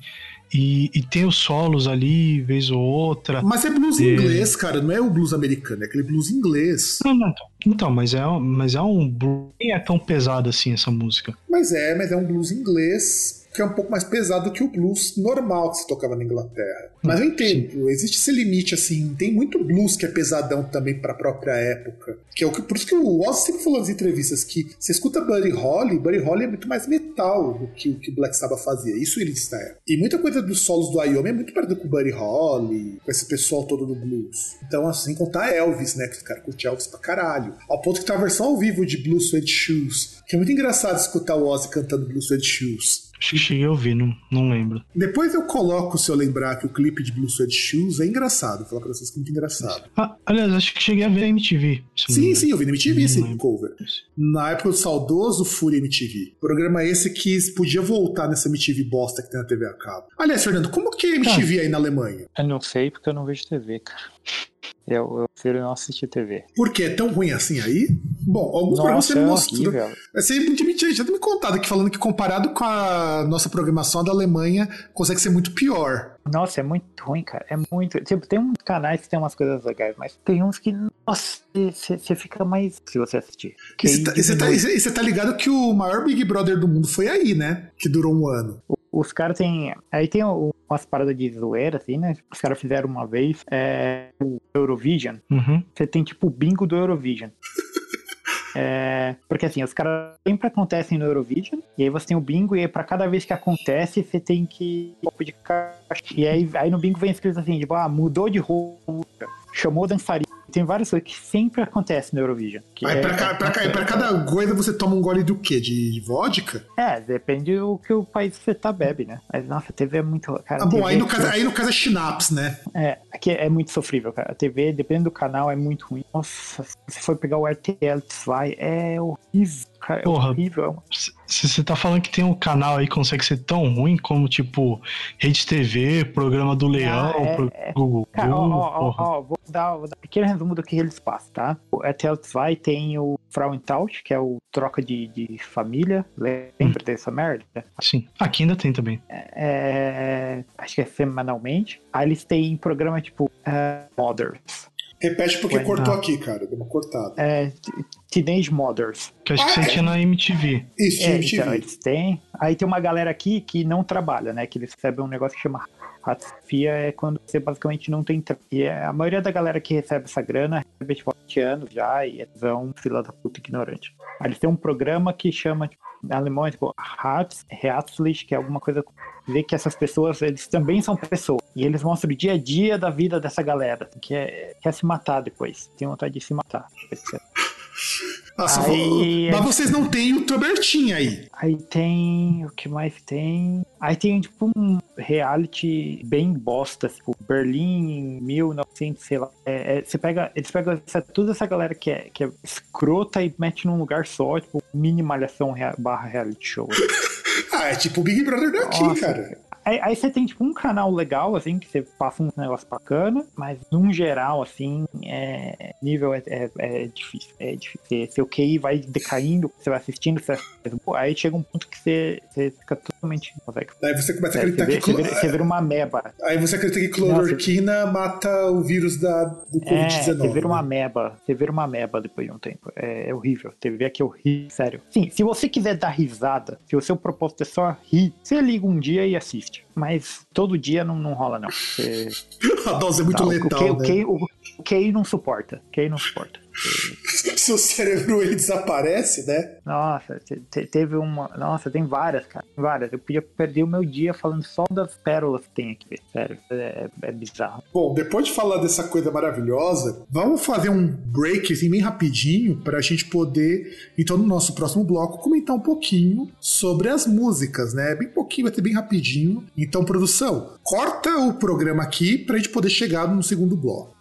E, e, tem os solos ali, vez ou outra. Mas é blues e... inglês, cara, não é o blues americano, é aquele blues inglês. Não, não, então, então mas é, mas é um blues. Nem é tão pesado assim essa música. Mas é, mas é um blues inglês que é um pouco mais pesado que o blues normal que se tocava na Inglaterra. Mas eu entendo, existe esse limite, assim, tem muito blues que é pesadão também para a própria época. Que é o que, por isso que o Oz sempre falou nas entrevistas que você escuta Buddy Holly, Buddy Holly é muito mais metal do que o que Black Sabbath fazia. Isso ele está. E muita coisa dos solos do Iommi é muito parecido com o Buddy Holly, com esse pessoal todo do blues. Então, assim, contar Elvis, né? Que o cara curte Elvis pra caralho. Ao ponto que tá a versão ao vivo de Blue Suede Shoes, que é muito engraçado escutar o Ozzy cantando Blue Suede Shoes. Acho que cheguei a ouvir, não, não lembro. Depois eu coloco, se eu lembrar, que o clipe de Blue Suede Shoes é engraçado. Vou falar pra vocês que é muito engraçado. Ah, aliás, acho que cheguei a ver a MTV. Sim, sim, eu vi na MTV Não esse lembro. cover. Na época do saudoso Fúria MTV. Programa esse que podia voltar nessa MTV bosta que tem na TV a cabo. Aliás, Fernando, como que é MTV aí na Alemanha? Eu não sei porque eu não vejo TV, cara. Eu, eu prefiro não assistir TV. Por que é tão ruim assim aí? Bom, alguns programas você Nossa, me é mostrou. horrível. Você já, já tem me contado aqui falando que comparado com a nossa programação a da Alemanha, consegue ser muito pior. Nossa, é muito ruim, cara. É muito. Tipo, tem uns canais que tem umas coisas legais, mas tem uns que. Nossa, você fica mais. Se você assistir. E você tá, tá- tá ligado que o maior Big Brother do mundo foi aí, né? Que durou um ano. Os caras têm. Aí tem umas paradas de zoeira, assim, né? Os caras fizeram uma vez é, o Eurovision. Uhum. Você tem tipo o bingo do Eurovision. É, porque assim, os caras sempre acontecem no Eurovision, e aí você tem o bingo, e aí pra cada vez que acontece, você tem que de caixa. E aí, aí no bingo vem escrito assim, tipo, ah, mudou de roupa, chamou dançarina. Tem várias coisas que sempre acontecem no Eurovision. Que Aí é, pra, ca- pra ca- pra cada coisa você toma um gole do quê? De, vodka? é, depende do que o país que você tá bebe, né? Mas nossa, a TV é muito. Cara, Ah, bom, aí no, caso, aí no caso é Schnapps, né? É, aqui é muito sofrível, cara. A TV, dependendo do canal, é muito ruim. Nossa, se você for pegar o RTL vai, é horrível, cara. É Porra. horrível. Se você tá falando que tem um canal aí que consegue ser tão ruim como, tipo, Rede TV, Programa do Leão, Ah, é- pro é. Google. Cara, ó, ó, ó, vou, dar, vou dar um pequeno resumo do que eles passam, tá? O RTL 2 tem o Frauentausch, que é o troca de, de família. Lembra dessa merda? Sim, aqui ainda tem também. É, acho que é semanalmente. Aí eles têm programa tipo é, Mothers. Repete porque cortou ah. aqui, cara. Deu uma cortada. É, Teenage Mothers. Que acho que Ah, você tinha na MTV. Isso, É, MTV. então, eles têm. Aí tem uma galera aqui que não trabalha, né? Que eles recebem um negócio que chama ratofia, é quando você basicamente não tem. tra- E é- a maioria da galera que recebe essa grana recebe tipo 20 anos já e é um fila da puta ignorante. Aí eles têm um programa que chama, tipo, alemão é tipo Hartz, Herzlich, que é alguma coisa ver que essas pessoas, eles também são pessoas. E eles mostram o dia a dia da vida dessa galera, que é, quer se matar depois. Tem vontade de se matar. Ah, só Aí- Mas vocês não têm o Trabertin aí. Aí tem. O que mais tem? Aí tem, tipo, um reality bem bosta, tipo, Berlim em 1900, sei lá. É, é, você pega. Eles pegam essa- toda essa galera que é, que é escrota e mete num lugar só, tipo, mini malhação rea- barra reality show. Ah, é tipo o Big Brother daqui, Nossa, cara. Aí, aí você tem, tipo, um canal legal, assim, que você passa um negócio bacana, mas, num geral, assim, é, nível é, é, é difícil. É difícil. Seu QI vai decaindo, você vai assistindo, você aí chega um ponto que você, você fica totalmente... Aí você começa a É, acreditar você, vê- que. você vira, você vira uma meba. Aí você acredita que clororquina mata o vírus da, do É, Covid-19. você vira uma né? meba. Você vira uma meba depois de um tempo. É, é horrível. TV aqui é horrível. Sério. Sim, se você quiser dar risada, se o seu propósito é só rir, você liga um dia e assiste. Mas todo dia não, não rola, não. Você, A dose é muito não, letal, o, né? QI, o, o QI não suporta. O QI não suporta. Seu cérebro ele desaparece, né? Nossa, te- te- teve uma. Nossa, tem várias, cara. Várias. Eu podia perder o meu dia falando só das pérolas que tem aqui. Sério. É, é bizarro. Bom, depois de falar dessa coisa maravilhosa, vamos fazer um break assim, bem rapidinho para a gente poder, então, no nosso próximo bloco, comentar um pouquinho sobre as músicas, né? Bem pouquinho, vai ter bem rapidinho. Então, produção, corta o programa aqui para a gente poder chegar no segundo bloco.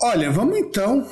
Olha, vamos então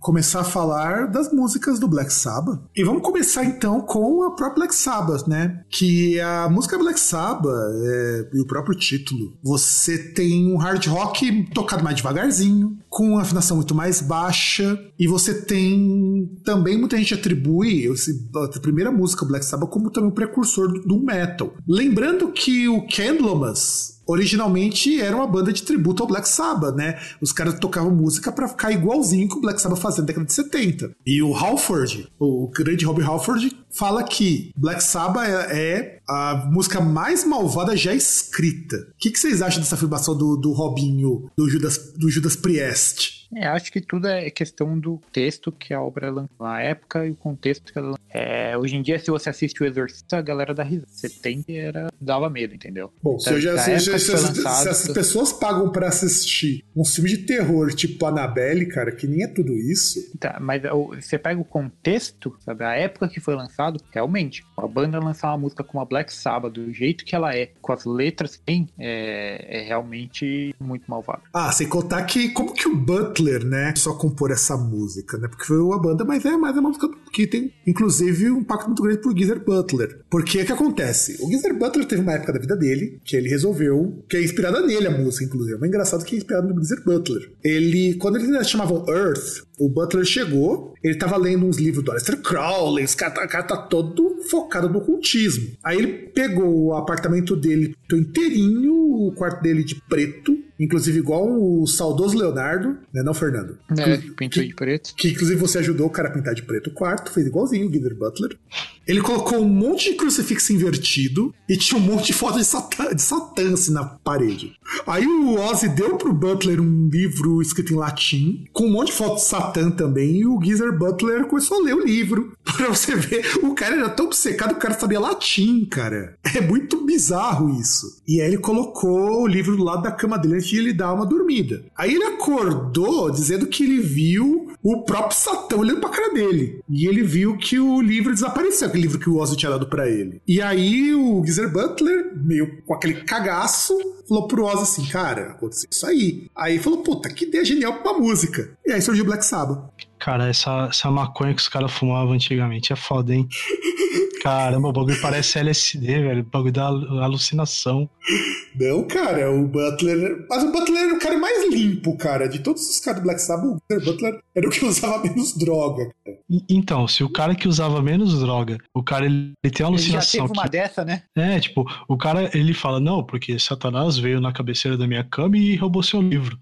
começar a falar das músicas do Black Sabbath. E vamos começar então com a própria Black Sabbath, né? Que a música Black Sabbath é, e o próprio título, você tem um hard rock tocado mais devagarzinho, com uma afinação muito mais baixa, e você tem também muita gente atribui esse, a primeira música Black Sabbath como também o precursor do, do metal. Lembrando que o Candlemas originalmente era uma banda de tributo ao Black Sabbath, né? Os caras tocavam música para ficar igualzinho que o Black Sabbath fazia na década de 70. E o Halford, o grande Rob Halford, fala que Black Sabbath é, é a música mais malvada já escrita. O que, que vocês acham dessa afirmação do, do Robinho, do Judas, do Judas Priest? É, acho que tudo é questão do texto que a obra lançou na época e o contexto que ela é, Hoje em dia, se você assiste o Exorcista, a galera dá risada. Você tem que era dava medo, entendeu? Bom, se, eu já, se, se, se, lançado, se, as pessoas pagam para assistir um filme de terror tipo Annabelle, cara, que nem é tudo isso. Tá, mas você pega o contexto, sabe? A época que foi lançado, realmente, a banda lançar uma música como a Black Sabbath, do jeito que ela é, com as letras que tem, é, é realmente muito malvado. Ah, sem contar que como que o Butler, né, só compor essa música, né? Porque foi uma banda, mas é mais uma música que tem, inclusive, um impacto muito grande pro Geezer Butler. Porque o que acontece? O Geezer Butler teve uma época da vida dele que ele resolveu, que é inspirada nele a música, inclusive. É engraçado que é inspirado no Geezer Butler. Ele, quando eles chamavam Earth, o Butler chegou, ele tava lendo uns livros do Aleister Crowley, esse cara, tá, cara tá todo focado no cultismo. Aí ele pegou o apartamento dele inteirinho, o quarto dele de preto, inclusive igual o saudoso Leonardo, né, não, Fernando? É, pintou de preto. Que inclusive você ajudou o cara a pintar de preto o quarto, fez igualzinho o Guider Butler. Ele colocou um monte de crucifixo invertido e tinha um monte de foto de Satã, de Satã assim, na parede. Aí o Ozzy deu pro Butler um livro escrito em latim, com um monte de foto de Satã também, e o Geezer Butler começou a ler o livro. Pra você ver, o cara era tão obcecado que o cara sabia latim, cara. É muito bizarro isso. E aí ele colocou o livro do lado da cama dele antes de ele dar uma dormida. Aí ele acordou dizendo que ele viu o próprio Satã olhando pra cara dele. E ele viu que o livro desapareceu, aquele livro que o Ozzy tinha dado para ele. E aí o Geezer Butler, meio com aquele cagaço, falou pro Ozzy assim, cara, aconteceu isso aí. Aí falou, puta, que ideia genial pra música. E aí surgiu Black Sabbath sábado. Cara, essa, essa maconha que os caras fumavam antigamente é foda, hein? Caramba, o bagulho parece LSD, velho. O bagulho da alucinação. Não, cara, o Butler. Mas o Butler era o cara mais limpo, cara. De todos os caras do Black Sabbath, o Butler era o que usava menos droga. Cara. Então, se o cara que usava menos droga, o cara ele, ele tem uma alucinação. Ele já teve uma que... dessa, né? É, tipo, o cara ele fala: Não, porque Satanás veio na cabeceira da minha cama e roubou seu livro.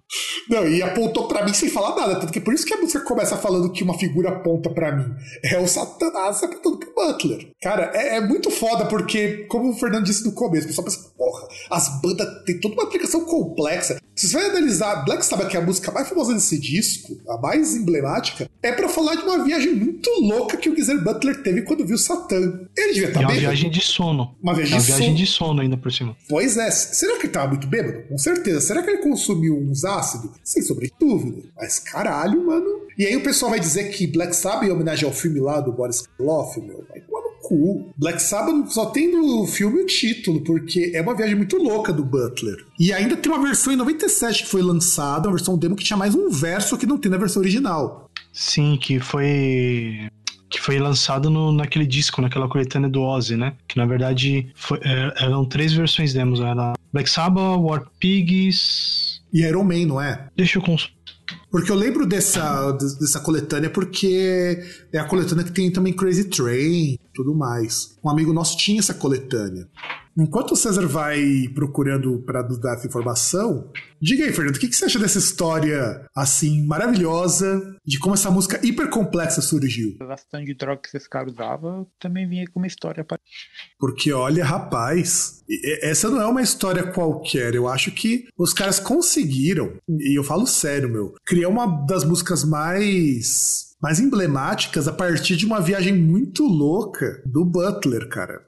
Não, e apontou para mim sem falar nada. Tanto que por isso que a música começa falando que uma figura aponta para mim. É o Satanás apontando pro Butler. Cara, é, é, muito foda porque, como o Fernando disse no começo, o pessoal pensa, porra, as bandas têm toda uma aplicação complexa. Se você vai analisar Black Sabbath, que é a música mais famosa desse disco, a mais emblemática, é para falar de uma viagem muito louca que o Geezer Butler teve quando viu Satã. Ele devia estar tá é uma viagem de sono. Uma viagem, uma de, viagem sono. de sono ainda por cima. Pois é. Será que ele tava muito bêbado? Com certeza. Será que ele consumiu uns ácidos? Sem sobre dúvida. Mas caralho, mano. E aí o pessoal vai dizer que Black Sabbath é homenagem ao filme lá do Boris Karloff, meu. Vai cu. Black Sabbath só tem no filme o título, porque é uma viagem muito louca do Butler. E ainda tem uma versão em 97 que foi lançada, uma versão demo que tinha mais um verso que não tem na versão original. Sim, que foi que foi lançado no, naquele disco, naquela coletânea do Ozzy, né? Que na verdade foi, é, eram três versões demos, era Black Sabbath, War Pigs e Iron Man, não é? Deixa eu consultar. Porque eu lembro dessa, dessa coletânea porque é a coletânea que tem também Crazy Train tudo mais. Um amigo nosso tinha essa coletânea. Enquanto o César vai procurando para nos dar essa informação, diga aí, Fernando, o que, que você acha dessa história assim maravilhosa de como essa música hiper complexa surgiu? Bastante de droga que esse cara usava também vinha com uma história para. Porque olha, rapaz, essa não é uma história qualquer. Eu acho que os caras conseguiram, e eu falo sério, meu, criar uma das músicas mais mais emblemáticas a partir de uma viagem muito louca do Butler, cara.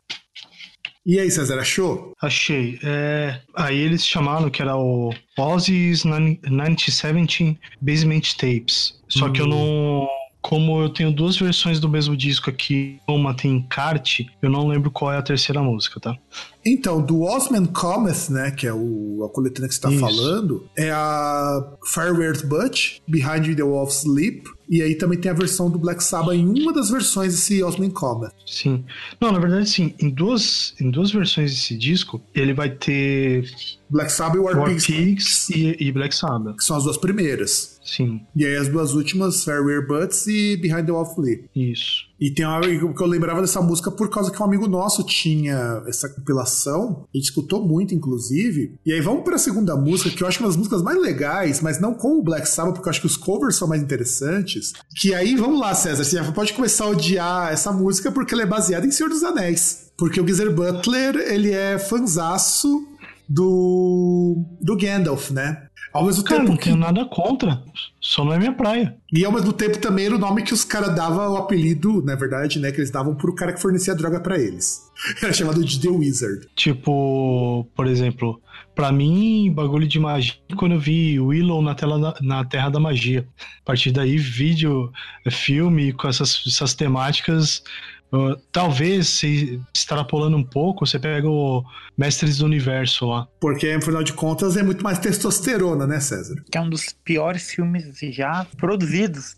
E aí, César, achou? Achei. É... Aí eles chamaram que era o Ozzy's 1917 Basement Tapes. Só hum. que eu hum. não como eu tenho duas versões do mesmo disco aqui, uma tem encarte, eu não lembro qual é a terceira música, tá? Então, do Osman Cometh, né, que é o, a coletânea que você tá Isso. falando, é a Fireworth Butch, Behind the Wall of Sleep, e aí também tem a versão do Black Sabbath em uma das versões desse Osman Cometh. Sim. Não, na verdade, sim, em duas, em duas versões desse disco, ele vai ter Black Sabbath e War, War Pigs, Pigs e, e, Black Sabbath. Que são as duas primeiras. Sim. E aí as duas últimas, Fairwear Butts e Behind the Wall Sleep. Isso. E tem uma, que eu lembrava dessa música por causa que um amigo nosso tinha essa compilação, a gente escutou muito, inclusive. E aí vamos para a segunda música, que eu acho uma das músicas mais legais, mas não com o Black Sabbath, porque eu acho que os covers são mais interessantes. Que aí, vamos lá, César, você já pode começar a odiar essa música porque ela é baseada em Senhor dos Anéis. Porque o Geezer Butler, ele é fanzaço do, do Gandalf, né? Ao mesmo Cara, tempo não que... tenho nada contra. Só não é minha praia. E ao mesmo tempo também era o nome que os caras davam o apelido, na verdade, né? Que eles davam pro cara que fornecia droga para eles. Era chamado de The Wizard. Tipo, por exemplo, pra mim, bagulho de magia, quando eu vi Willow na, tela da- na Terra da Magia. A partir daí, vídeo, filme com essas, essas temáticas. Uh, talvez, se extrapolando um pouco, você pega o Mestres do Universo lá. Porque, afinal de contas, é muito mais testosterona, né, César? Que é um dos piores filmes já produzidos.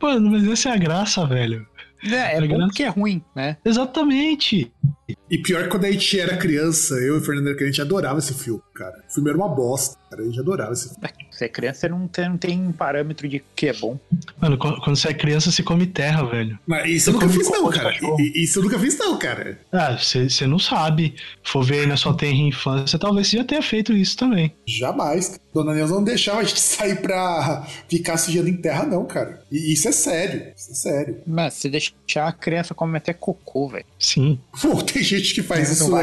Mano, mas essa é a graça, velho. É, é Tá bom ligado? porque é ruim, né? Exatamente. E pior que quando a gente era criança, eu e o Fernando, a gente adorava esse filme, cara. O filme era uma bosta, cara. A gente adorava esse filme. Você é criança, você não tem, não tem parâmetro de que é bom. Mano, quando você é criança, você come terra, velho. Mas isso eu Eu nunca fiz, não, cara. Isso eu nunca fiz, não, cara. Ah, você você não sabe. For ver aí na sua tenra infância, talvez você já tenha feito isso também. Jamais. Dona Neuza não deixava a gente sair pra ficar sujando em terra, não, cara. E isso é sério. Isso é sério. Mas se deixar a criança come até cocô, velho. Sim. Pô, tem gente que faz isso a-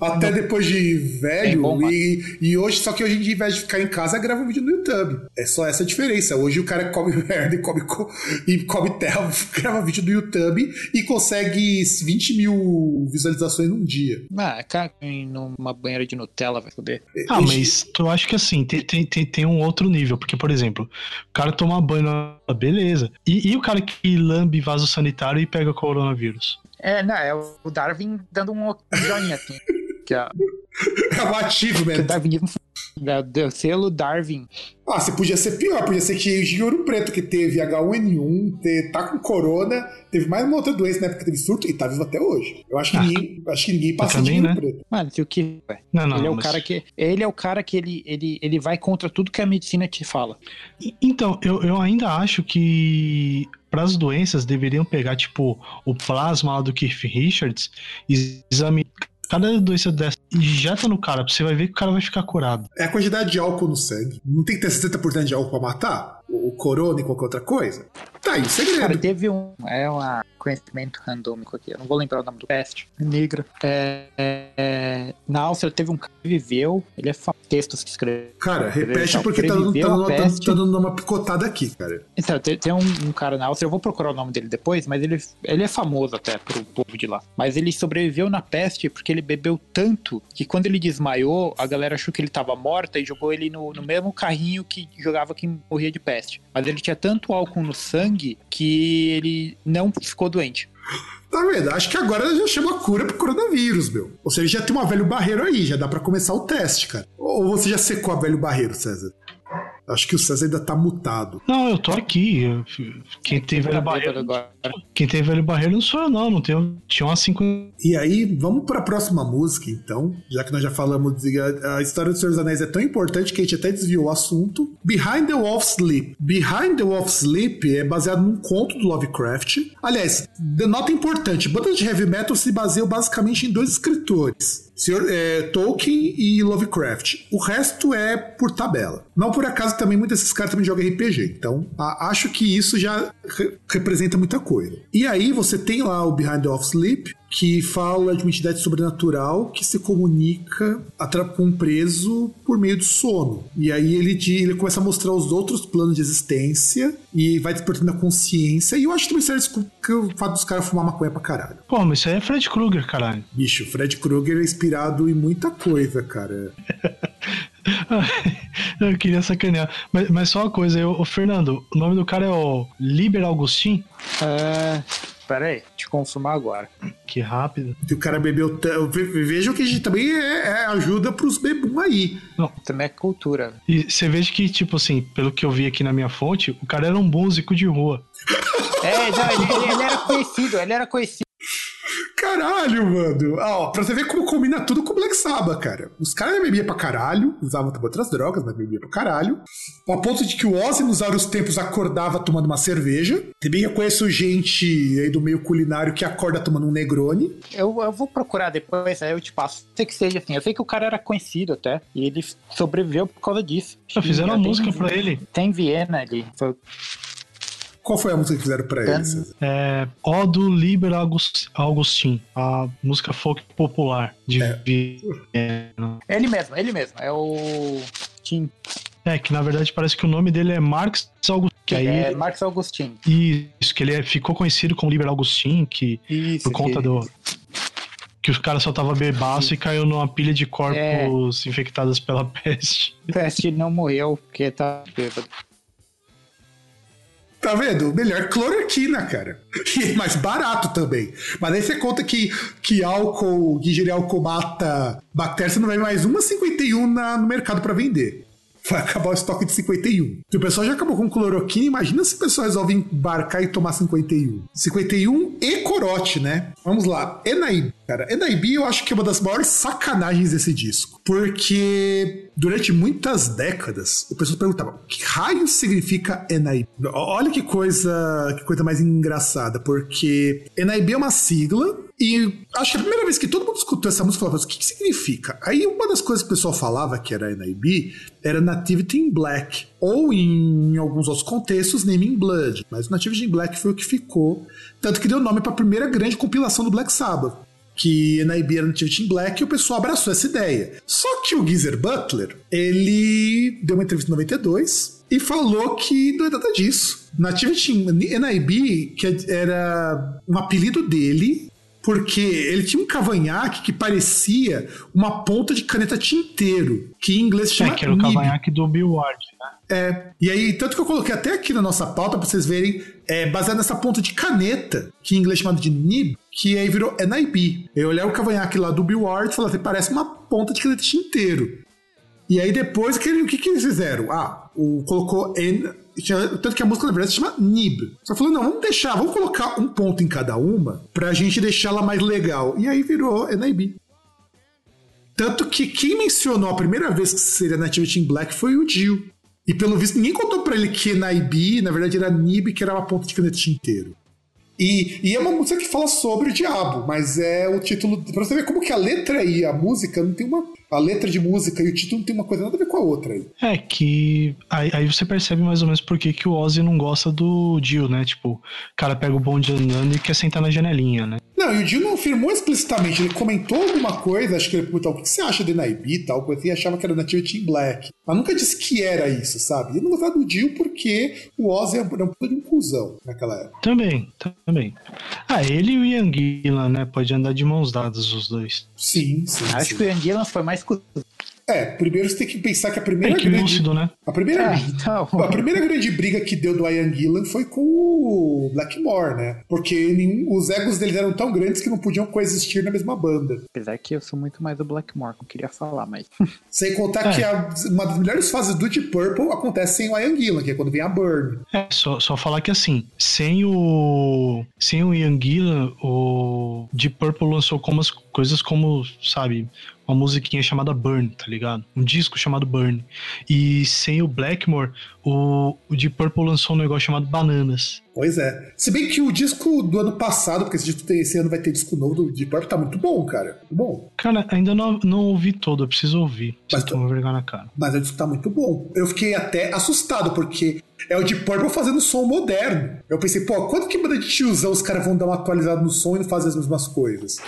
até depois de velho. É bom, mano. e, e hoje, só que hoje em dia, ao invés de ficar em casa, grava um vídeo no YouTube. É só essa a diferença. Hoje o cara come merda e come, co- e come terra, grava vídeo no YouTube e consegue 20 mil visualizações num dia. Ah, cara, numa banheira de Nutella vai foder. Ah, Hoje- mas eu acho que assim, tem, tem, tem, tem um outro nível. Porque, por exemplo, o cara toma banho na beleza. E, e o cara que lambe vaso sanitário e pega coronavírus? É, não, é o Darwin dando um joinha assim. Que é, É um ativo, o mesmo. darwinismo é, do selo Darwin. Ah, você podia ser pior, podia ser que de Ouro Preto, que teve H1N1, te- tá com corona, teve mais uma outra doença na época que teve surto e tá vivo até hoje. Eu acho que Ah. ninguém, acho que ninguém passa também, de Ouro né? Preto. Mano, se o que. Não, não. ele é o mas- cara que. Ele é o cara que ele, ele, ele vai contra tudo que a medicina te fala. Então, eu, eu ainda acho que para as doenças deveriam pegar, tipo, o plasma lá do Keith Richards e examinar cada doença dessa injeta no cara, você vai ver que o cara vai ficar curado. É a quantidade de álcool no sangue. Não tem que ter 60% de álcool pra matar? O corona e qualquer outra coisa? Tá aí segredo. Cara, teve um. É um conhecimento randômico aqui. Eu não vou lembrar o nome do peste. Negra. É, é, na Áustria teve um cara que viveu. Ele é fa- textos que escreveu. Cara, repete porque tá dando, tá, dando, tá, peste. tá dando uma picotada aqui, cara. Então, tem, tem um, um cara na Áustria, eu vou procurar o nome dele depois, mas ele, ele é famoso até pro povo de lá. Mas ele sobreviveu na peste porque ele bebeu tanto que quando ele desmaiou, a galera achou que ele tava morta e jogou ele no, no mesmo carrinho que jogava quem morria de peste. Mas ele tinha tanto álcool no sangue que ele não ficou doente. Tá vendo? Acho que agora já chama a cura pro coronavírus, meu. Ou seja, já tem uma velho barreiro aí, já dá pra começar o teste, cara. Ou você já secou a velho barreiro, César? Acho que o César ainda tá mutado. Não, eu tô aqui. quem tem velho barreiro. Quem tem velho barreiro não sou eu, não. Não tenho. Tinha umas 5. E aí, vamos pra próxima música, então. Já que nós já falamos de a, história do Senhor dos Anéis é tão importante que a gente até desviou o assunto. Behind the Wolf's Sleep. Behind the Wolf's Sleep é baseado num conto do Lovecraft. Aliás, nota importante: bandas de heavy metal se baseiam basicamente em dois escritores. Senhor, é, Tolkien e Lovecraft. O resto é por tabela. Não por acaso também muitos desses caras também jogam RPG. Então, a- acho que isso já re- representa muita coisa. E aí você tem lá o Behind the Off Sleep, que fala de uma entidade sobrenatural que se comunica com um preso por meio do sono. E aí ele, ele começa a mostrar os outros planos de existência e vai despertando a consciência. E eu acho também sério que o fato dos caras fumar maconha pra caralho. Pô, mas isso aí é Fred Krueger, caralho. Bicho, Fred Krueger é inspirado em muita coisa, cara. eu queria sacanear. Mas, mas só uma coisa, eu, o Fernando, o nome do cara é o Liber Augustin. É, pera aí, te confirmar agora. Que rápido. E o cara bebeu. Vejam que a gente também é, é ajuda pros bebum aí. Também é cultura. E você veja que, tipo assim, pelo que eu vi aqui na minha fonte, o cara era um músico de rua. É, não, ele- ele era conhecido, ele era conhecido. Caralho, mano. Ó, pra você ver como combina tudo com o Black Sabbath, cara. Os caras bebiam pra caralho, usavam também outras drogas, mas bebiam pra caralho. Ao ponto de que o Ozzy, nos vários tempos, acordava tomando uma cerveja. Também eu conheço gente aí do meio culinário que acorda tomando um Negroni. Eu, eu vou procurar depois, aí eu te passo. Sei que seja assim. Eu sei que o cara era conhecido até. E ele sobreviveu por causa disso. Só fizeram E uma tem- música pra ele. Tem Viena ali. Foi Qual foi a música que fizeram pra ele? César? É O do Liber August- Augustin, a música folk popular de É. Viena. Ele mesmo, ele mesmo. É o. Tim. É, que na verdade parece que o nome dele é Marx Augustin. Que aí, É Marcos Augustin. Isso, que ele é- ficou conhecido como Liber Augustin, que Isso. por conta que- do. Que os caras só tava bebaço e caiu numa pilha de corpos infectados pela peste. Peste não morreu porque tá bêbado. Tá vendo? Melhor cloroquina, cara. E é mais barato também. Mas aí você conta que, que álcool, que álcool mata bactérias, você não vai mais uma 51 na, no mercado pra vender. Vai acabar o estoque de 51. Se o pessoal já acabou com cloroquina, imagina se o pessoal resolve embarcar e tomar 51. 51 e corote, né? Vamos lá. Enaib, cara. Enaib eu acho que é uma das maiores sacanagens desse disco. Porque durante muitas décadas, o pessoal perguntava: que raio significa Enaib? Olha que coisa, que coisa mais engraçada, porque Enaib é uma sigla e acho que a primeira vez que todo mundo escutou essa música, falava, o que, que significa? Aí uma das coisas que o pessoal falava que era NIB era Nativity in Black, ou em, alguns outros contextos, Name in Blood. Mas o Nativity in Black foi o que ficou, tanto que deu nome para a primeira grande compilação do Black Sabbath. Que NIB era Nativity in Black e o pessoal abraçou essa ideia. Só que o Geezer Butler, ele deu uma entrevista em 92 e falou que não é nada disso. Nativity in NIB, que era um apelido dele, porque ele tinha um cavanhaque que parecia uma ponta de caneta tinteiro, que em inglês se chama É, que era o cavanhaque do Bill Ward, né? É, e aí, tanto que eu coloquei até aqui na nossa pauta pra vocês verem, é, baseado nessa ponta de caneta, que em inglês é chamado de nib, que aí virou NIB. Eu olhei o cavanhaque lá do Bill Ward e falei assim, parece uma ponta de caneta tinteiro. E aí depois, que, ele- o que, que eles fizeram? Ah, o, colocou N, tinha- tanto que a música na verdade se chama Nib. Só falou, não, vamos deixar, vamos colocar um ponto em cada uma pra gente deixar ela mais legal. E aí virou NIB. Tanto que quem mencionou a primeira vez que seria Nativity in Black foi o Jill. E pelo visto, ninguém contou pra ele que NIB, na verdade, era Nib, que era uma ponta de caneta tinteiro. E, e é uma música que fala sobre o diabo, mas é o título. Pra você ver como que a letra e a música não tem uma. A letra de música e o título não tem uma coisa nada a ver com a outra aí. É que aí, aí você percebe mais ou menos por que, que o Ozzy não gosta do Jill, né? Tipo, o cara pega o bonde andando e quer sentar na janelinha, né? Não, e o Jill não afirmou explicitamente, ele comentou alguma coisa, acho que ele perguntou o que você acha de Naibi e tal, coisa assim, e achava que era Nativity in Black. Mas nunca disse que era isso, sabe? E não gostava do Jill porque o Ozzy era um um puta de um cuzão naquela época. Também, também. Ah, ele e o Ian Gillan, né? Pode andar de mãos dadas os dois. Sim, sim. Acho sim. que o Ian Gillan foi mais cu... É, primeiro você tem que pensar que a É primeira que grande. lúcido, né? A primeira, É, então. a primeira grande briga que deu do Ian Gillan foi com o Blackmore, né? Porque nenhum, os egos deles eram tão grandes que não podiam coexistir na mesma banda. Apesar que eu sou muito mais do Blackmore, não queria falar, mas. Sem contar É. que a- uma das melhores fases do Deep Purple acontece sem o Ian Gillan, que é quando vem a Burn. É, só, só falar que assim, sem o. Sem o Ian Gillan, o Deep Purple lançou como as coisas como, sabe, uma musiquinha chamada Burn, tá ligado? Um disco chamado Burn. E sem o Blackmore, o, o Deep Purple lançou um negócio chamado Bananas. Pois é. Se bem que o disco do ano passado, porque esse, disco tem- esse ano vai ter disco novo do Deep Purple, tá muito bom, cara. Muito bom. Cara, ainda não, não ouvi todo, eu preciso ouvir. Mas tomar vergonha na cara. Mas o disco tá muito bom. Eu fiquei até assustado, porque é o Deep Purple fazendo som moderno. Eu pensei, pô, quanto que banda de tiozão os caras vão dar uma atualizada no som e não fazer as mesmas coisas?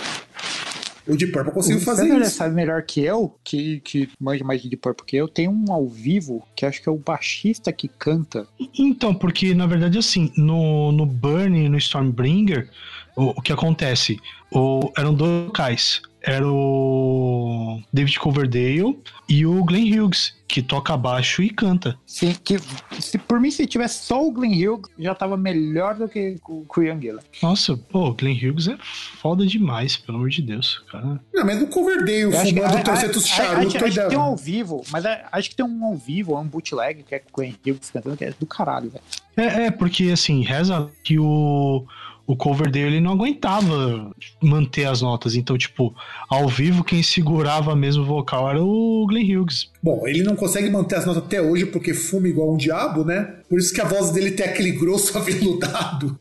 O Deep Purple conseguiu fazer Você isso. sabe melhor que eu, que, que manja mais de Deep Purple que eu, tem um ao vivo que acho que é o baixista que canta. Então, porque na verdade, assim, no, no Burn e no Stormbringer, o, o que acontece? O, eram dois vocais. Era o David Coverdale e o Glenn Hughes, que toca baixo e canta. Sim, que se, por mim, se tivesse só o Glenn Hughes, já tava melhor do que com com o Ian Gillan. Nossa, pô, o Glenn Hughes é foda demais, pelo amor de Deus, cara. Não, mas no Coverdale, fumando a- a- 300 a- charutos acho, acho que tem um ao vivo, mas é- acho que tem um ao vivo, é um bootleg que é com o Glenn Hughes cantando, que é do caralho, velho. É, é, porque assim, reza que o, o cover dele não aguentava manter as notas. Então, tipo, ao vivo, quem segurava mesmo o vocal era o Glenn Hughes. Bom, ele não consegue manter as notas até hoje porque fuma igual um diabo, né? Por isso que a voz dele tem aquele grosso aveludado.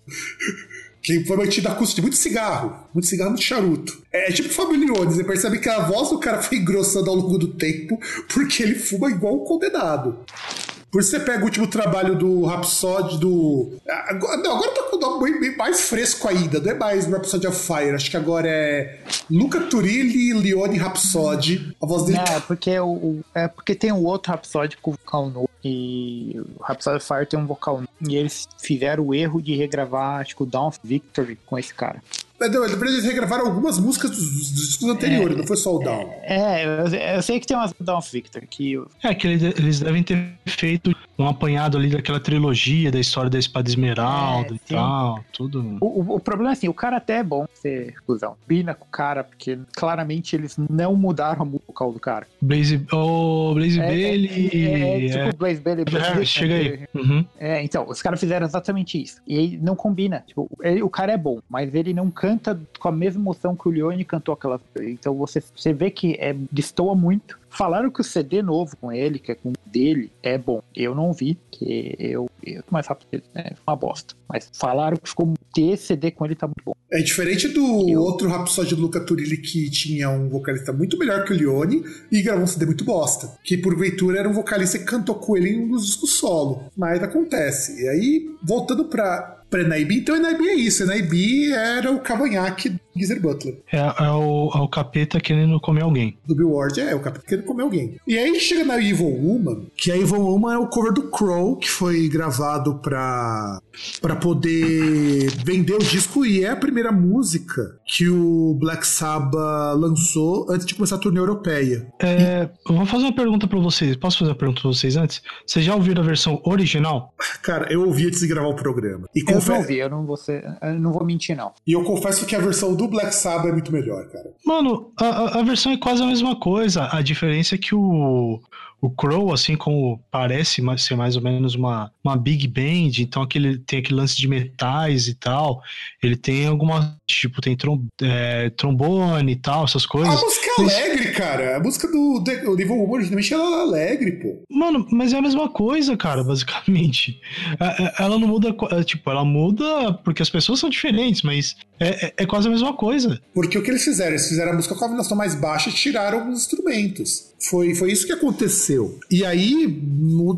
que foi mantido a custo de muito cigarro, muito cigarro, muito charuto. É, é tipo Fábio você percebe que a voz do cara foi engrossando ao longo do tempo porque ele fuma igual um condenado. Por isso você pega o último trabalho do Rhapsody do. Agora, não, agora tá com o nome bem mais fresco ainda. Não é mais Rhapsody of Fire. Acho que agora é Luca Turilli e Leone Rhapsody. A voz dele. É, porque, o, é porque tem um outro Rhapsody com vocal novo. E o Rhapsody of Fire tem um vocal novo. E eles fizeram o erro de regravar, acho que o Dawn of Victory com esse cara. Eles regravaram algumas músicas dos, dos discos anteriores, é, não foi só o Down. É, eu, eu, sei que tem umas Down Victor que. É, que eles, eles, devem ter feito um apanhado ali daquela trilogia da história da Espada Esmeralda é, e sim. tal, tudo. O, o, problema é assim, o cara até é bom ser exclusão. Bina com o cara, porque claramente eles não mudaram o vocal do cara. Blaze, o Blaze é, Bailey. É, é, tipo é. Blaze Bailey. Blaze chega aí. Uhum. É, então, os caras fizeram exatamente isso. E aí não combina. Tipo, ele, o cara é bom, mas ele não canta canta com a mesma emoção que o Leone cantou aquela. Então você, você vê que é, destoa muito. Falaram que o CD novo com ele, que é com dele, é bom. Eu não vi, que eu, eu mais rápido, né? Uma bosta. Mas falaram que ficou ter CD com ele tá muito bom. É diferente do eu... outro Rhapsody do Luca Turilli que tinha um vocalista muito melhor que o Leone e gravou um CD muito bosta. Que porventura era um vocalista que cantou com ele em um dos discos solo. Mas acontece. E aí, voltando pra para Naibi. Então, Naibi é isso. Naibi era o cavanhaque do Geezer Butler. É, é, o, é o capeta querendo comer alguém. Do Bill Ward, é, é o capeta querendo comer alguém. E aí chega na Evil Woman, que a Evil Woman é o cover do Crow, que foi gravado pra, pra poder vender o disco e é a primeira música que o Black Sabbath lançou antes de começar a turnê europeia. É, eu vou fazer uma pergunta para vocês. Posso fazer uma pergunta pra vocês antes? Vocês já ouviram a versão original? Cara, eu ouvi antes de gravar o programa. E eu não ouvi, eu não vou, ser, eu não vou mentir, não. E eu confesso que a versão do Black Sabbath é muito melhor, cara. Mano, a, a versão é quase a mesma coisa. A diferença é que o, o Crow, assim como parece ser mais ou menos uma, uma big band, então aquele, tem aquele lance de metais e tal, ele tem alguma, tipo, tem trom, é, trombone e tal, essas coisas. A música é alegre, cara. A música do, do Evil Woman originalmente ela é alegre, pô. Mano, mas é a mesma coisa, cara, basicamente. Ela não muda, tipo, ela muda porque as pessoas são diferentes, mas é, é, é quase a mesma coisa. Porque o que eles fizeram? Eles fizeram a música com a afinação mais baixa e tiraram alguns instrumentos. Foi, foi isso que aconteceu. E aí,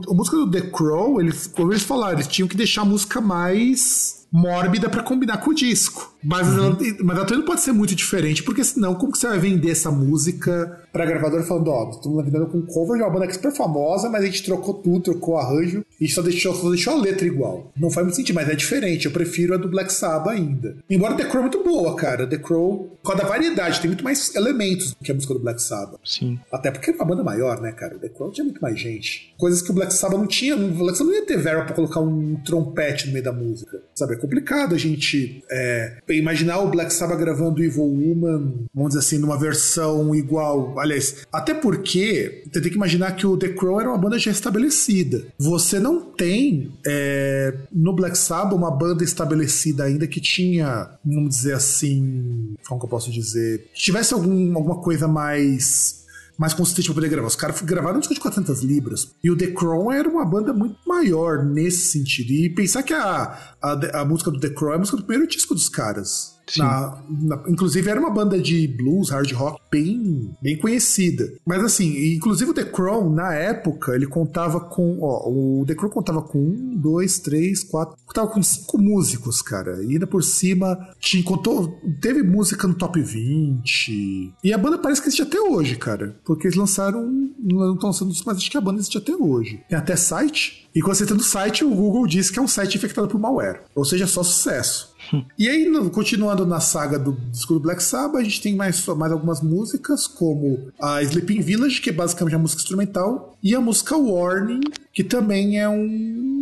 a música do The Crow, eles, como eles falaram, eles tinham que deixar a música mais mórbida para combinar com o disco. Mas, uhum. ela, mas ela também não pode ser muito diferente, porque senão, como que você vai vender essa música pra gravadora falando, ó, oh, estamos vendendo com cover de uma banda que é super famosa, mas a gente trocou tudo, trocou arranjo, e só deixou, só deixou a letra igual. Não faz muito sentido, mas é diferente. Eu prefiro a do Black Sabbath ainda. Embora The Crow é muito boa, cara. The Crow, por causa da variedade, tem muito mais elementos do que a música do Black Sabbath. Sim. Até porque é uma banda maior, né, cara? The Crow tinha muito mais gente. Coisas que o Black Sabbath não tinha. O Black Sabbath não ia ter verba pra colocar um trompete no meio da música. Sabe? Complicado a gente é, imaginar o Black Sabbath gravando Evil Woman, vamos dizer assim, numa versão igual. Aliás, até porque você tem que imaginar que o The Crow era uma banda já estabelecida. Você não tem é, no Black Sabbath uma banda estabelecida ainda que tinha, vamos dizer assim, como que eu posso dizer, tivesse algum, alguma coisa mais mais consistente pra poder gravar. Os caras gravaram um disco de 400 libras. E o The Crown era uma banda muito maior nesse sentido. E pensar que a, a, a música do The Crow é a música do primeiro disco dos caras. Na, na, inclusive era uma banda de blues, hard rock bem, bem conhecida. Mas assim, inclusive o The Crown, na época, ele contava com. Ó, o The Crown contava com um, dois, três, quatro. Contava com cinco músicos, cara. E ainda por cima tinha, contou, teve música no top 20. E a banda parece que existe até hoje, cara. Porque eles lançaram. Não estão lançando isso, mas acho que a banda existe até hoje. Tem até site. E quando você entra no site, o Google diz que é um site infectado por malware. Ou seja, só sucesso. e aí, continuando na saga do disco do Black Sabbath, a gente tem mais, mais algumas músicas, como a Sleeping Village, que é basicamente a música instrumental, e a música Warning, que também é um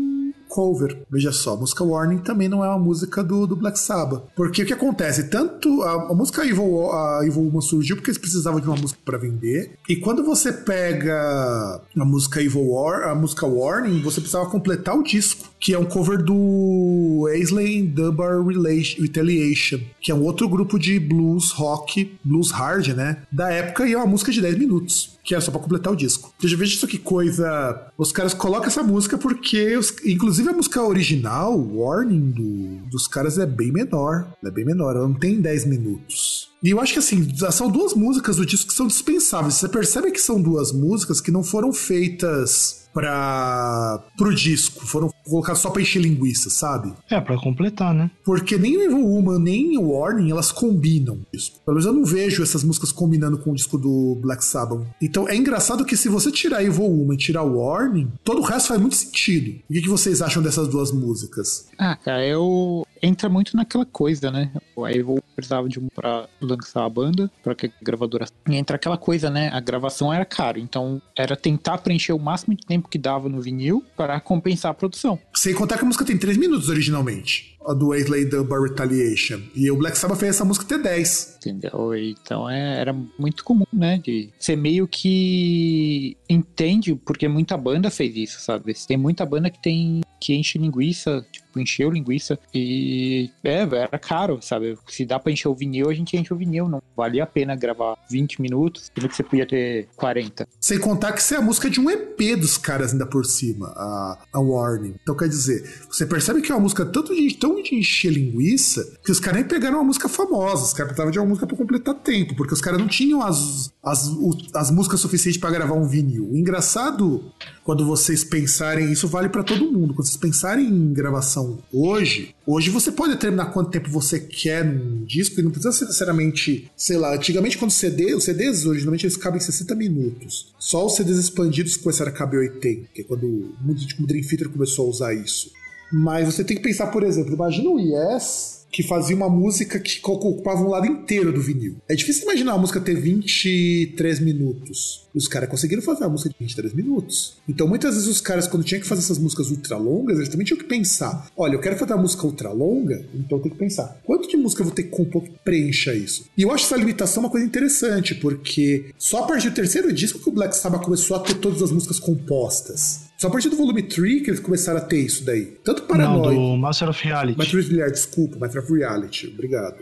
cover. Veja só, a música Warning também não é uma música do, do Black Sabbath. Porque o que acontece? Tanto a, a música Evil, a Evil Woman surgiu porque eles precisavam de uma música para vender. E quando você pega a música Evil War, a música Warning, você precisava completar o disco, que é um cover do Aisley Dunbar Retaliation, que é um outro grupo de blues rock, blues hard, né? Da época e é uma música de 10 minutos que era só pra completar o disco. Veja, veja isso que coisa. Os caras colocam essa música porque, os... inclusive, a música original, Warning, do... dos caras é bem menor. É bem menor, ela não tem 10 minutos. E eu acho que assim, são duas músicas do disco que são dispensáveis. Você percebe que são duas músicas que não foram feitas para pro disco, foram colocadas só para encher linguiça, sabe? É, para completar, né? Porque nem o Evil Woman, nem o Warning, elas combinam isso. Pelo menos eu não vejo essas músicas combinando com o disco do Black Sabbath. Então é engraçado que se você tirar Evil Woman e tirar o Warning, todo o resto faz muito sentido. O que, que vocês acham dessas duas músicas? Ah, cara, eu entra muito naquela coisa, né? O Evil precisava de um pra lançar a banda, pra que a gravadora. E entra aquela coisa, né? A gravação era cara, então era tentar preencher o máximo de tempo que dava no vinil para compensar a produção. Sem contar que a música tem 3 minutos originalmente a do Aisley Dunbar Retaliation. E o Black Sabbath fez essa música ter 10. Entendeu? Então é, era muito comum, né? De ser meio que entende, porque muita banda fez isso, sabe? Tem muita banda que tem que enche linguiça, tipo, encheu linguiça e é, era caro, sabe? Se dá pra encher o vinil, a gente enche o vinil, não valia a pena gravar 20 minutos, sendo que você podia ter 40. Sem contar que isso é a música de um EP dos caras ainda por cima, a, a Warning. Então quer dizer, você percebe que é uma música tanto de, tão de encher linguiça que os caras nem pegaram uma música famosa, os caras precisavam de uma música pra completar tempo, porque os caras não tinham as, as, o, as músicas suficientes para gravar um vinil. O engraçado, quando vocês pensarem, isso vale para todo mundo, quando vocês pensarem em gravação hoje, hoje você pode determinar quanto tempo você quer num disco e não precisa ser necessariamente, sei lá, antigamente quando CD, os CDs hoje, normalmente eles cabem 60 minutos. Só os CDs expandidos começaram a caber 80, que é quando o tipo, Dream Theater começou a usar isso. Mas você tem que pensar, por exemplo, imagina o Yes que fazia uma música que ocupava um lado inteiro do vinil. É difícil imaginar uma música ter 23 minutos. Os caras conseguiram fazer uma música de 23 minutos. Então, muitas vezes, os caras, quando tinham que fazer essas músicas ultra longas, eles também tinham que pensar: olha, eu quero fazer uma música ultra longa, então eu tenho que pensar quanto de música eu vou ter que compor que preencha isso. E eu acho essa limitação uma coisa interessante, porque só a partir do terceiro disco que o Black Sabbath começou a ter todas as músicas compostas. Só a partir do volume 3 que eles começaram a ter isso daí. Tanto Paranoid. Não, do Master of Reality. Master of Reality, desculpa, Master of Reality. Obrigado.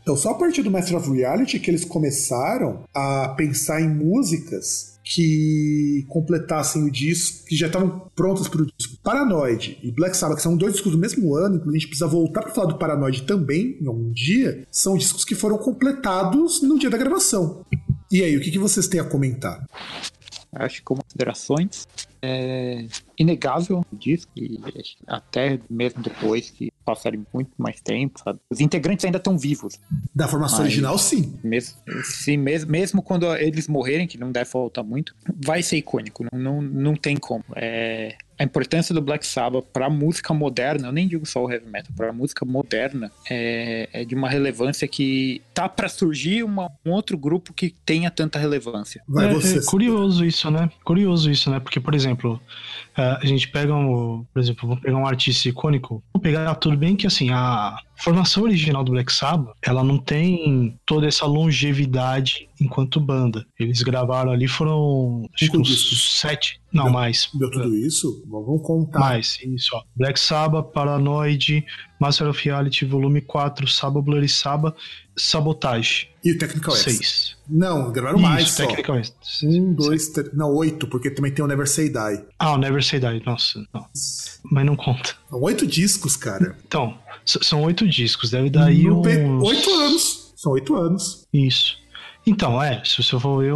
Então, só a partir do Master of Reality que eles começaram a pensar em músicas que completassem o disco, que já estavam prontas para o disco. Paranoid e Black Sabbath, que são dois discos do mesmo ano, inclusive a gente precisa voltar para falar do Paranoid também, em algum dia, são discos que foram completados no dia da gravação. E aí, o que, que vocês têm a comentar? Acho que como considerações, é inegável o disco, e até mesmo depois que passarem muito mais tempo, sabe? Os integrantes ainda estão vivos. Da formação Mas, original, sim. Mesmo, sim mesmo, mesmo quando eles morrerem, que não deve faltar muito, vai ser icônico, não, não, não tem como. É, a importância do Black Sabbath para a música moderna, eu nem digo só o heavy metal, para a música moderna, é, é, de uma relevância que tá para surgir uma, um outro grupo que tenha tanta relevância. Vai é, é curioso isso, né? Curioso isso, né? Porque, por exemplo, é, a gente pega, um, por exemplo, vamos pegar um artista icônico, vamos pegar tudo bem que assim, a formação original do Black Sabbath, ela não tem toda essa longevidade enquanto banda. Eles gravaram ali, foram acho que uns sete, não deu, mais. Deu tudo isso? Vamos contar. Mais, isso, ó. Black Sabbath, Paranoid, Master of Reality, volume 4, Sabbath Bloody Sabbath, Sabotage. E o Technical X? Seis. Não, gravaram Isso, mais só. Technical X. Um, dois, três, não, oito, porque também tem o Never Say Die. Ah, o Never Say Die, nossa, não. Mas não conta. Oito discos, cara. Então, são oito discos, deve dar aí uns... Oito anos, são oito anos. Isso. Então, é, se você for ver,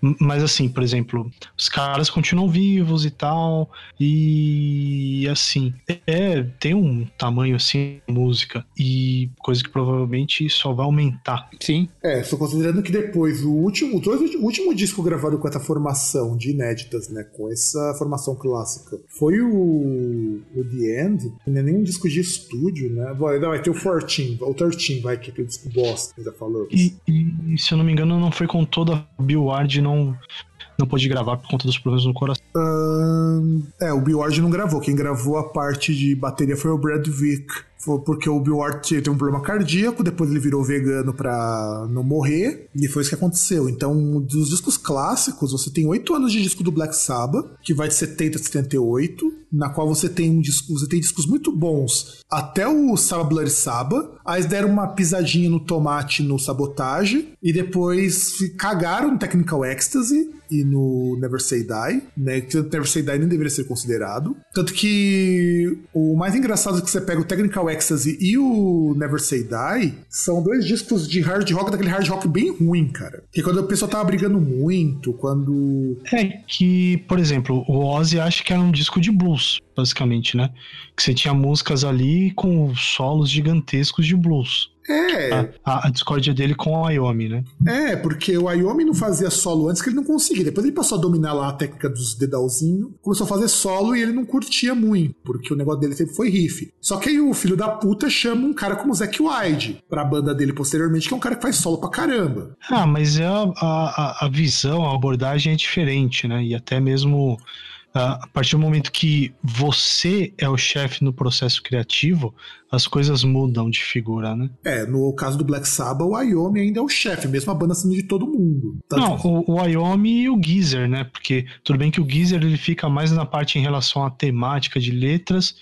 mas assim, por exemplo, os caras continuam vivos e tal, e assim, é, tem um tamanho assim, música, e coisa que provavelmente só vai aumentar. Sim. É, estou considerando que depois, o último, o último disco gravado com essa formação de inéditas, né, com essa formação clássica, foi o, o The End, que não é nem um disco de estúdio, né, vai, vai ter o 14, o 13, vai, que é aquele disco bosta, ainda falamos. E, e, se eu não me engano, não foi com toda a Bill Ward, não não pôde gravar por conta dos problemas no coração. Ahn, é, o Bill Ward não gravou. Quem gravou a parte de bateria foi o Brad Vick. Foi porque o Bill Ward teve um problema cardíaco, depois ele virou vegano pra não morrer, e foi isso que aconteceu. Então, dos discos clássicos, você tem oito anos de disco do Black Sabbath, que vai de 70 a 78, na qual você tem um disco, você tem discos muito bons até o Sabbath Bloody Sabbath, aí deram uma pisadinha no tomate no Sabotage, e depois cagaram no Technical Ecstasy, e no Never Say Die, né? Que o Never Say Die nem deveria ser considerado. Tanto que o mais engraçado é que você pega o Technical Ecstasy e o Never Say Die são dois discos de hard rock, daquele hard rock bem ruim, cara. Que quando o pessoal tava brigando muito, quando. É que, por exemplo, o Ozzy acha que era um disco de blues, basicamente, né? Que você tinha músicas ali com solos gigantescos de blues. É, A, a, a discórdia dele com o Wyoming, né? é, porque o Wyoming não fazia solo antes que ele não conseguia. Depois ele passou a dominar lá a técnica dos dedalzinhos, começou a fazer solo e ele não curtia muito, porque o negócio dele sempre foi riff. Só que aí o filho da puta chama um cara como o Zack Wide pra banda dele posteriormente, que é um cara que faz solo pra caramba. Ah, mas é a, a, a visão, a abordagem é diferente, né? E até mesmo ah, a partir do momento que você é o chefe no processo criativo, as coisas mudam de figura, né? É, no caso do Black Sabbath, o Wyoming ainda é o chefe, mesmo a banda sendo de todo mundo. Tanto Não, o, o Wyoming e o Geezer, né? Porque tudo bem que o Geezer ele fica mais na parte em relação à temática de letras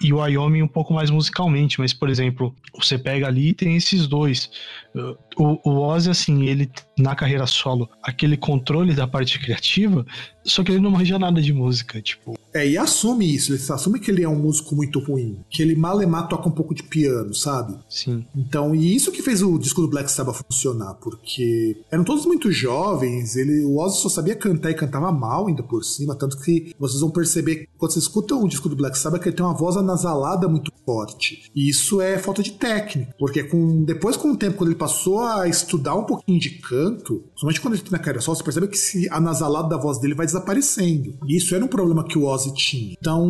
e o Wyoming um pouco mais musicalmente, mas por exemplo, você pega ali e tem esses dois. Uh, O, o Ozzy, assim, ele na carreira solo, aquele controle da parte criativa, só que ele não manja nada de música, tipo. É, e assume isso, ele assume que ele é um músico muito ruim, que ele malemar toca um pouco de piano, sabe? Sim. Então, e isso que fez o disco do Black Sabbath funcionar, porque eram todos muito jovens, ele, o Ozzy só sabia cantar e cantava mal ainda por cima, tanto que vocês vão perceber que quando vocês escutam o disco do Black Sabbath que ele tem uma voz anasalada muito forte. E isso é falta de técnica, porque com, depois com o tempo, quando ele passou a estudar um pouquinho de canto, somente quando ele tá na carreira só, você percebe que esse anasalado da voz dele vai desaparecendo. E isso era um problema que o Ozzy tinha. Então,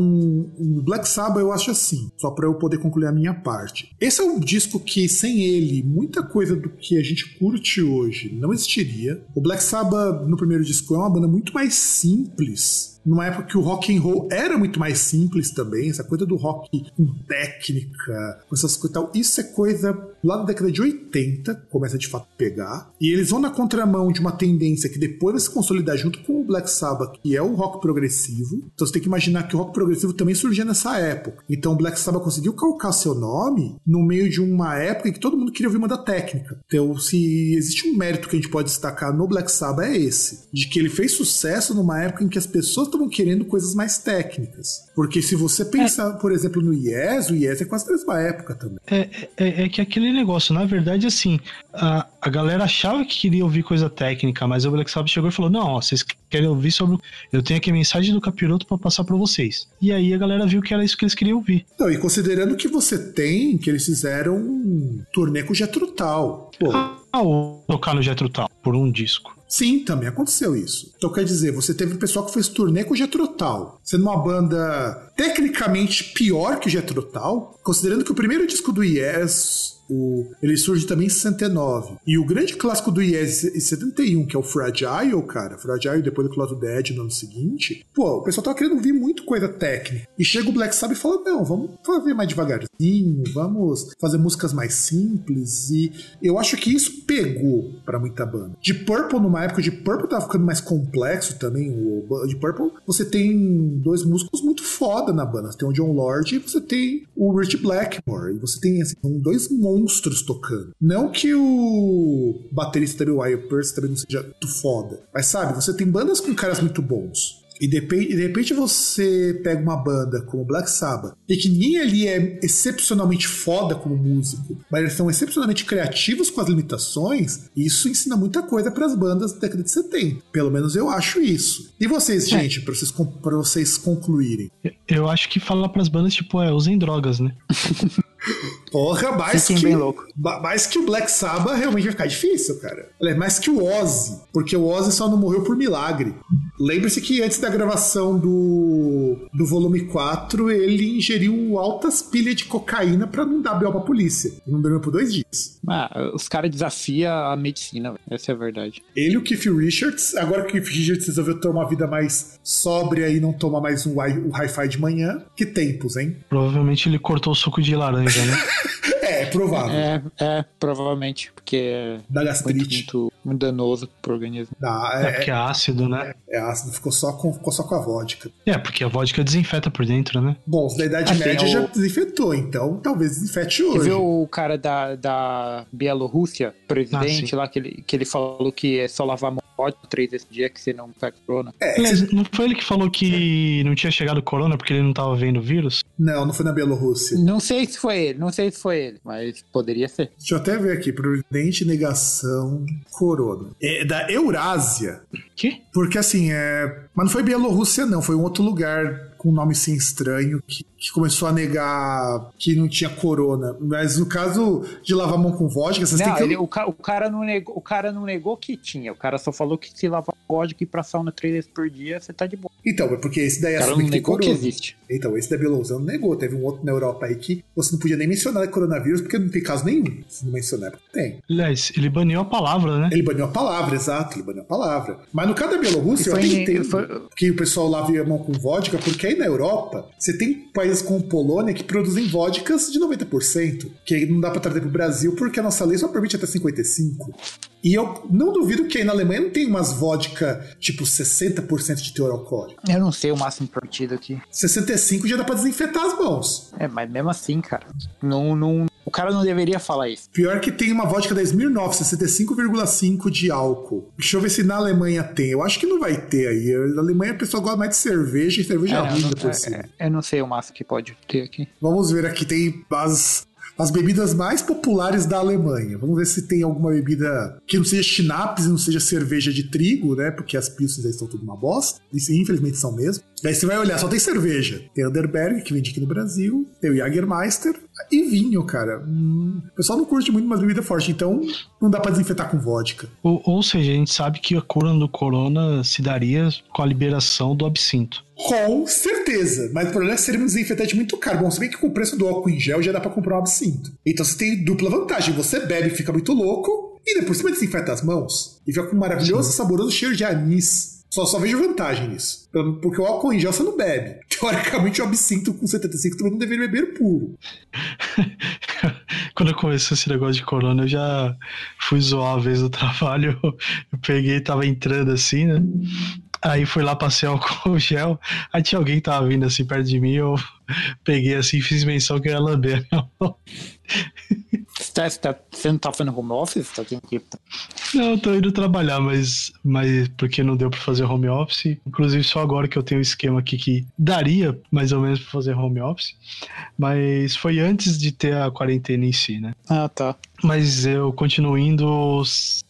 o Black Sabbath eu acho assim, só pra eu poder concluir a minha parte. Esse é um disco que, sem ele, muita coisa do que a gente curte hoje não existiria. O Black Sabbath, no primeiro disco, é uma banda muito mais simples. Numa época que o rock and roll era muito mais simples também, essa coisa do rock com técnica, com essas coisas e tal, isso é coisa lá da década de 80, começa de fato a pegar. E eles vão na contramão de uma tendência que depois vai se consolidar junto com o Black Sabbath, que é o rock progressivo. Então você tem que imaginar que o rock progressivo também surgia nessa época. Então o Black Sabbath conseguiu calcar seu nome no meio de uma época em que todo mundo queria ouvir uma da técnica. Então, se existe um mérito que a gente pode destacar no Black Sabbath é esse, de que ele fez sucesso numa época em que as pessoas estavam querendo coisas mais técnicas. Porque se você pensar, por exemplo, no Yes, o Yes é quase a mesma época também. É, é, é que aquele negócio, na verdade, assim, a, a galera achava que queria ouvir coisa técnica, mas o Black Sabbath chegou e falou: Não, ó, vocês querem ouvir sobre. Eu tenho aqui a mensagem do capiroto pra passar pra vocês. E aí a galera viu que era isso que eles queriam ouvir. Não, e considerando que você tem, que eles fizeram um turnê com o Jethro Tull. Pô, Ah, ou tocar no Jetro Tal por um disco. Sim, também aconteceu isso. Então quer dizer, você teve um pessoal que fez turnê com o Jethro Tull, sendo uma banda tecnicamente pior que Jethro Tull, considerando que o primeiro disco do Yes, o, ele surge também em 69. E o grande clássico do Yes em 71, que é o Fragile, cara, Fragile depois do Cloud Dead no ano seguinte, pô, o pessoal tava querendo ouvir muito coisa técnica. E chega o Black Sabbath e fala: "Não, vamos fazer mais devagarzinho, vamos fazer músicas mais simples". E eu acho que isso pegou pra muita banda. De Purple numa época de Purple tava ficando mais complexo também, o de Purple, você tem dois músicos muito foda na banda. Você tem o John Lord e você tem o Rich Blackmore. E você tem assim, dois monstros tocando. Não que o baterista Wyatt Pearce, também não seja muito foda. Mas sabe, você tem bandas com caras muito bons. E de, repente, de repente você pega uma banda como Black Sabbath, e que ninguém ali é excepcionalmente foda como músico, mas eles são excepcionalmente criativos com as limitações, e isso ensina muita coisa para as bandas da década de 70. Pelo menos eu acho isso. E vocês, gente, para vocês, pra vocês concluírem? Eu- acho que falar pras bandas, tipo, é, usem drogas, né? Porra, mais Fiquem que, bem louco. mais que o Black Sabbath realmente vai ficar difícil, cara. É mais que o Ozzy, porque o Ozzy só não morreu por milagre. Lembre-se que antes da gravação do, do volume 4, ele ingeriu altas pilhas de cocaína pra não dar B.O. pra polícia. E não dormiu por dois dias. Ah, os caras desafiam a medicina, essa é a verdade. Ele e o Keith Richards, agora que o Keith Richards resolveu ter uma vida mais sóbria e não tomar mais um, hi-fi de manhã, que tempos, hein? Provavelmente ele cortou o suco de laranja, né? É, provável. É, é, provavelmente, porque é Da muito, gastrite. muito, muito danoso pro organismo. Dá, É é, porque é ácido, né? é ácido, ficou só, com, ficou só com a vodka. É, porque a vodka desinfeta por dentro, né? Bom, os da Idade Ah, Média o- já desinfetou, então talvez desinfete Você hoje. viu o cara da, da Bielorrússia, presidente Ah, lá, que ele, que ele falou que é só lavar a mão vodka três por dia que você não pega corona? É, Aliás, não foi ele que falou que não tinha chegado corona porque ele não tava vendo o vírus? Não, não foi na Bielorrússia. Não sei se foi ele, não sei se foi ele, mas poderia ser. Deixa eu até ver aqui. Presidente negação corona. É da Eurásia. Que? Porque assim, é. Mas não foi Bielorrússia, não. Foi um outro lugar com um nome assim estranho que, que começou a negar que não tinha corona. Mas no caso de lavar a mão com vodka, vocês Não, têm que. ele- o, ca- o cara não negou, o cara não negou que tinha, o cara só falou que se lavar vodka e ir pra sauna três vezes por dia, você tá de boa. Então, é porque esse daí é assume que tem que existe. Então, esse da Bielorrússia não negou. Teve um outro na Europa aí que você não podia nem mencionar coronavírus porque não tem caso nenhum. Se não mencionar, porque tem. Aliás, ele baniu a palavra, né? Ele baniu a palavra, exato, ele baniu a palavra. Mas no caso da Bielorrússia, eu até entendo foi- que o pessoal lava a mão com vodka, porque aí na Europa, você tem países como Polônia que produzem vodkas de 90%, que aí não dá pra trazer pro Brasil porque a nossa lei só permite até 55%. E eu não duvido que aí na Alemanha não tem umas vodka tipo 60% de teor alcoólico. Eu não sei o máximo permitido aqui. 65 já dá pra desinfetar as mãos. É, mas mesmo assim, cara, não, não, o cara não deveria falar isso. Pior que tem uma vodka da Smirnoff, 65,5 de álcool. Deixa eu ver se na Alemanha tem. Eu acho que não vai ter aí. Na Alemanha a pessoa gosta mais de cerveja e cerveja É, ruim por é, cima. é, eu não sei o máximo que pode ter aqui. Vamos ver aqui, tem as, as bebidas mais populares da Alemanha. Vamos ver se tem alguma bebida que não seja schnapps e não seja cerveja de trigo, né? Porque as pilsens aí estão tudo uma bosta. Isso, infelizmente são mesmo. Daí você vai olhar, só tem cerveja. Tem Underberg, que vende aqui no Brasil. Tem o Jagermeister. E vinho, cara. Hum, o pessoal não curte muito umas bebidas fortes, então não dá pra desinfetar com vodka. Ou, ou seja, a gente sabe que a cura do corona se daria com a liberação do absinto. Com certeza. Mas o problema é que seria um desinfetante muito caro. Bom, se bem que com o preço do álcool em gel já dá pra comprar um absinto. Então você tem dupla vantagem. Você bebe e fica muito louco. E depois você desinfeta as mãos. E fica com um maravilhoso, saboroso cheiro de anis. Só, só vejo vantagem nisso. Porque o álcool em gel você não bebe. Teoricamente, o absinto com 75 também não deveria beber puro. Quando começou esse negócio de corona, eu já fui zoar uma vez no trabalho. Eu peguei, tava entrando assim, né? Aí fui lá, passei álcool gel. Aí tinha alguém que tava vindo assim perto de mim. Eu peguei assim e fiz menção que eu ia lamber a minha mão. Você, tá, você, tá- você não tá fazendo home office? Tá que. Não, eu tô indo trabalhar, mas, mas porque não deu pra fazer home office. Inclusive, só agora que eu tenho um esquema aqui que daria mais ou menos pra fazer home office. Mas foi antes de ter a quarentena em si, né? Ah, tá. Mas eu continuo indo.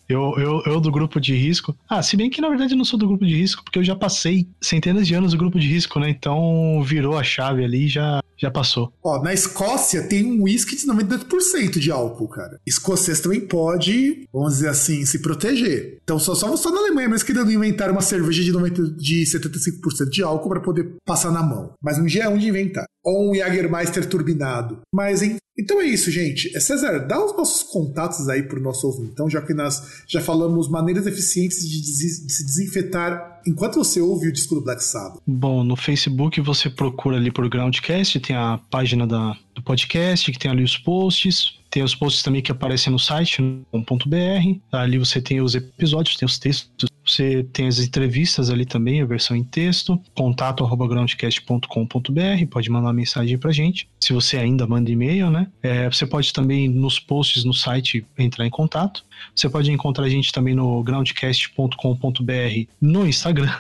Eu, eu, eu do grupo de risco. Ah, se bem que na verdade eu não sou do grupo de risco, porque eu já passei centenas de anos do grupo de risco, né? Então virou a chave ali já, já passou. Ó, na Escócia tem um whisky de 98% de álcool, cara. Escocês também pode, vamos dizer assim, se proteger. Então só, só, só na Alemanha mesmo que não inventaram uma cerveja de, 90, de 75% de álcool para poder passar na mão. Mas um dia é onde inventar. Ou um Jagermeister turbinado. Mas hein? então é isso, gente. É, César, dá os nossos contatos aí pro nosso ouvinte. Então, já que nós já falamos maneiras eficientes de, de se desinfetar enquanto você ouve o disco do Black Sabbath. Bom, no Facebook você procura ali por Groundcast, tem a página da, do podcast, que tem ali os posts. Tem os posts também que aparecem no site, .br. Ali você tem os episódios, tem os textos. Você tem as entrevistas ali também, a versão em texto. Contato arroba groundcast.com.br. Pode mandar mensagem pra gente. Se você ainda manda e-mail, né? É, você pode também nos posts no site entrar em contato. Você pode encontrar a gente também no groundcast.com.br no Instagram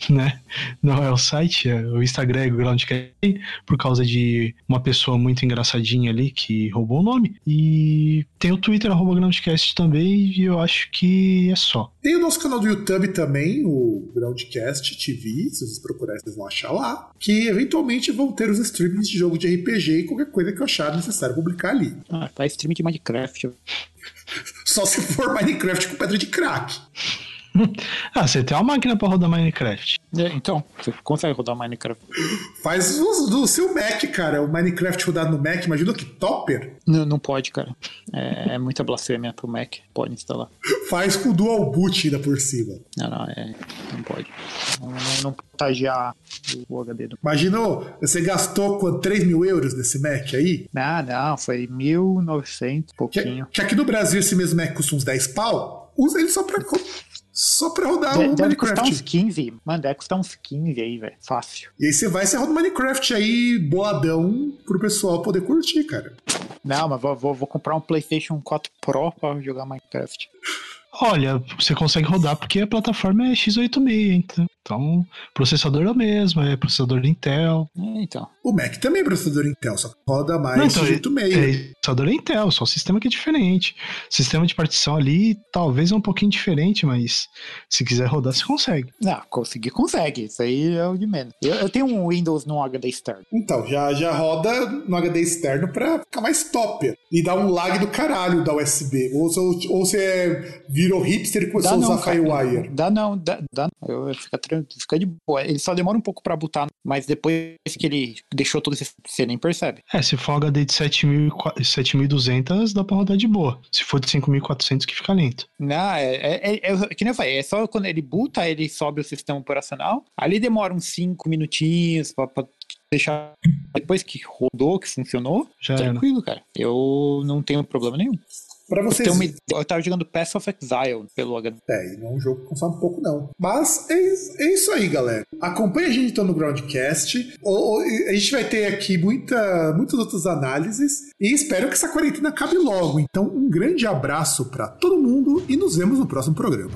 né? Não é o site, é o Instagram é Groundcast, por causa de uma pessoa muito engraçadinha ali que roubou o nome. E tem o Twitter, arroba Groundcast também, e eu acho que é só. Tem o nosso canal do YouTube também, o Groundcast TV, se vocês procurarem, vocês vão achar lá. Que eventualmente vão ter os streamings de jogo de RPG e qualquer coisa que eu achar necessário publicar ali. Ah, faz stream de Minecraft. Só se for Minecraft com pedra de crack. ah, você tem uma máquina pra rodar Minecraft. É, então, você consegue rodar Minecraft. Faz uso do seu Mac, cara. O Minecraft rodado no Mac, imagina que topper. Não, não pode, cara. É, é muita blasfêmia pro Mac. Pode instalar. Faz com dual boot ainda por cima. Não, não, é, não pode. Não, não, não contagiar o HD do. Imagina, ô, você gastou quanto, 3 mil euros nesse Mac aí? Não, não, foi 1.900, Que, pouquinho. que aqui no Brasil esse mesmo Mac custa uns 10 pau. Usa ele só pra, só pra rodar De- o deve custar Minecraft. uns 15. Mano, deve custar uns 15 aí, velho. Fácil. E aí você vai e você roda o Minecraft aí, boladão, pro pessoal poder curtir, cara. Não, mas vou, vou, vou comprar um PlayStation 4 Pro pra jogar Minecraft. Olha, você consegue rodar porque a plataforma é x86, então. Então, o processador é o mesmo, é processador Intel. É, então. O Mac também é processador Intel, só roda mais Não, então, de jeito meio. É, processador é Intel, só o sistema que é diferente. Sistema de partição ali talvez é um pouquinho diferente, mas se quiser rodar, você consegue. Não, conseguir consegue. Isso aí é o de menos. Eu, eu tenho um Windows no HD externo. Então, já, já roda no HD externo pra ficar mais top. E dá um lag do caralho da USB. Ou, se- ou você virou hipster e começou a usar. Firewire. Dá não, dá, dá não. Eu, fica, fica de boa. Ele só demora um pouco pra botar, mas depois que ele deixou tudo você nem percebe. É, se for HD de 7000 e qua- 7200, dá pra rodar de boa. Se for de 5400, que fica lento. Não, é, é, é, é- que nem eu falei, é só quando ele boota, ele sobe o sistema operacional. Ali demora uns 5 minutinhos pra, pra deixar. Depois que rodou, que funcionou, Já era. tranquilo, cara. Eu não tenho problema nenhum. Pra vocês. Uma eu tava jogando Path of Exile pelo HD. É, e não é um jogo que consome pouco, não. Mas é, é isso aí, galera. Acompanhe a gente então no Groundcast. Ou, ou- a gente vai ter aqui muita, muitas outras análises. E espero que essa quarentena acabe logo. Então, um grande abraço pra todo mundo e nos vemos no próximo programa.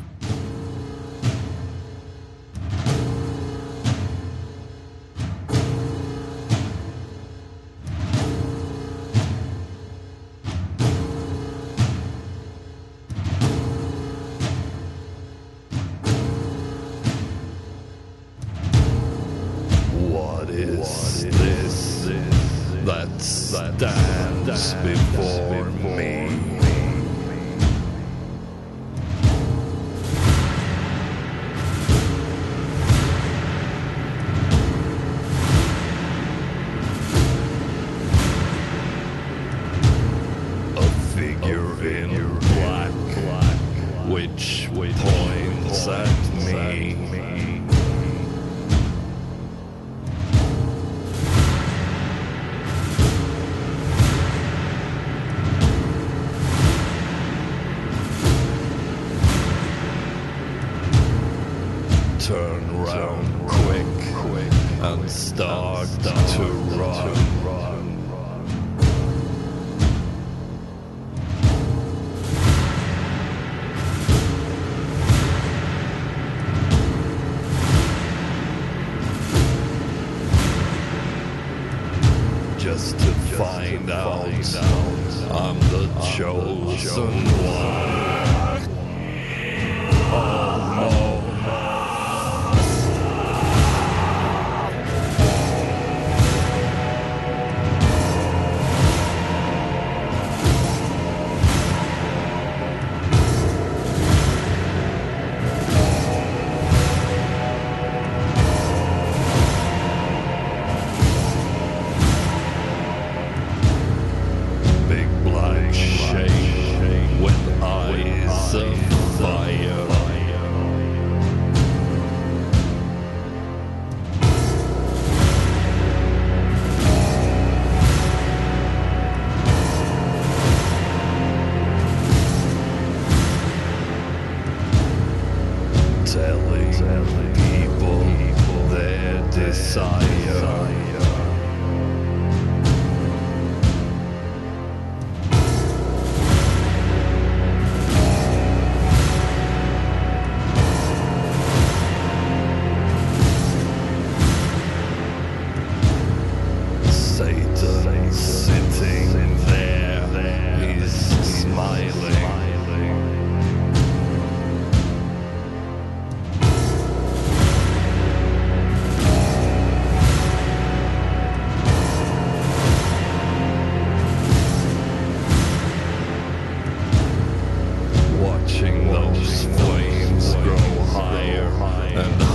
flames go higher and higher.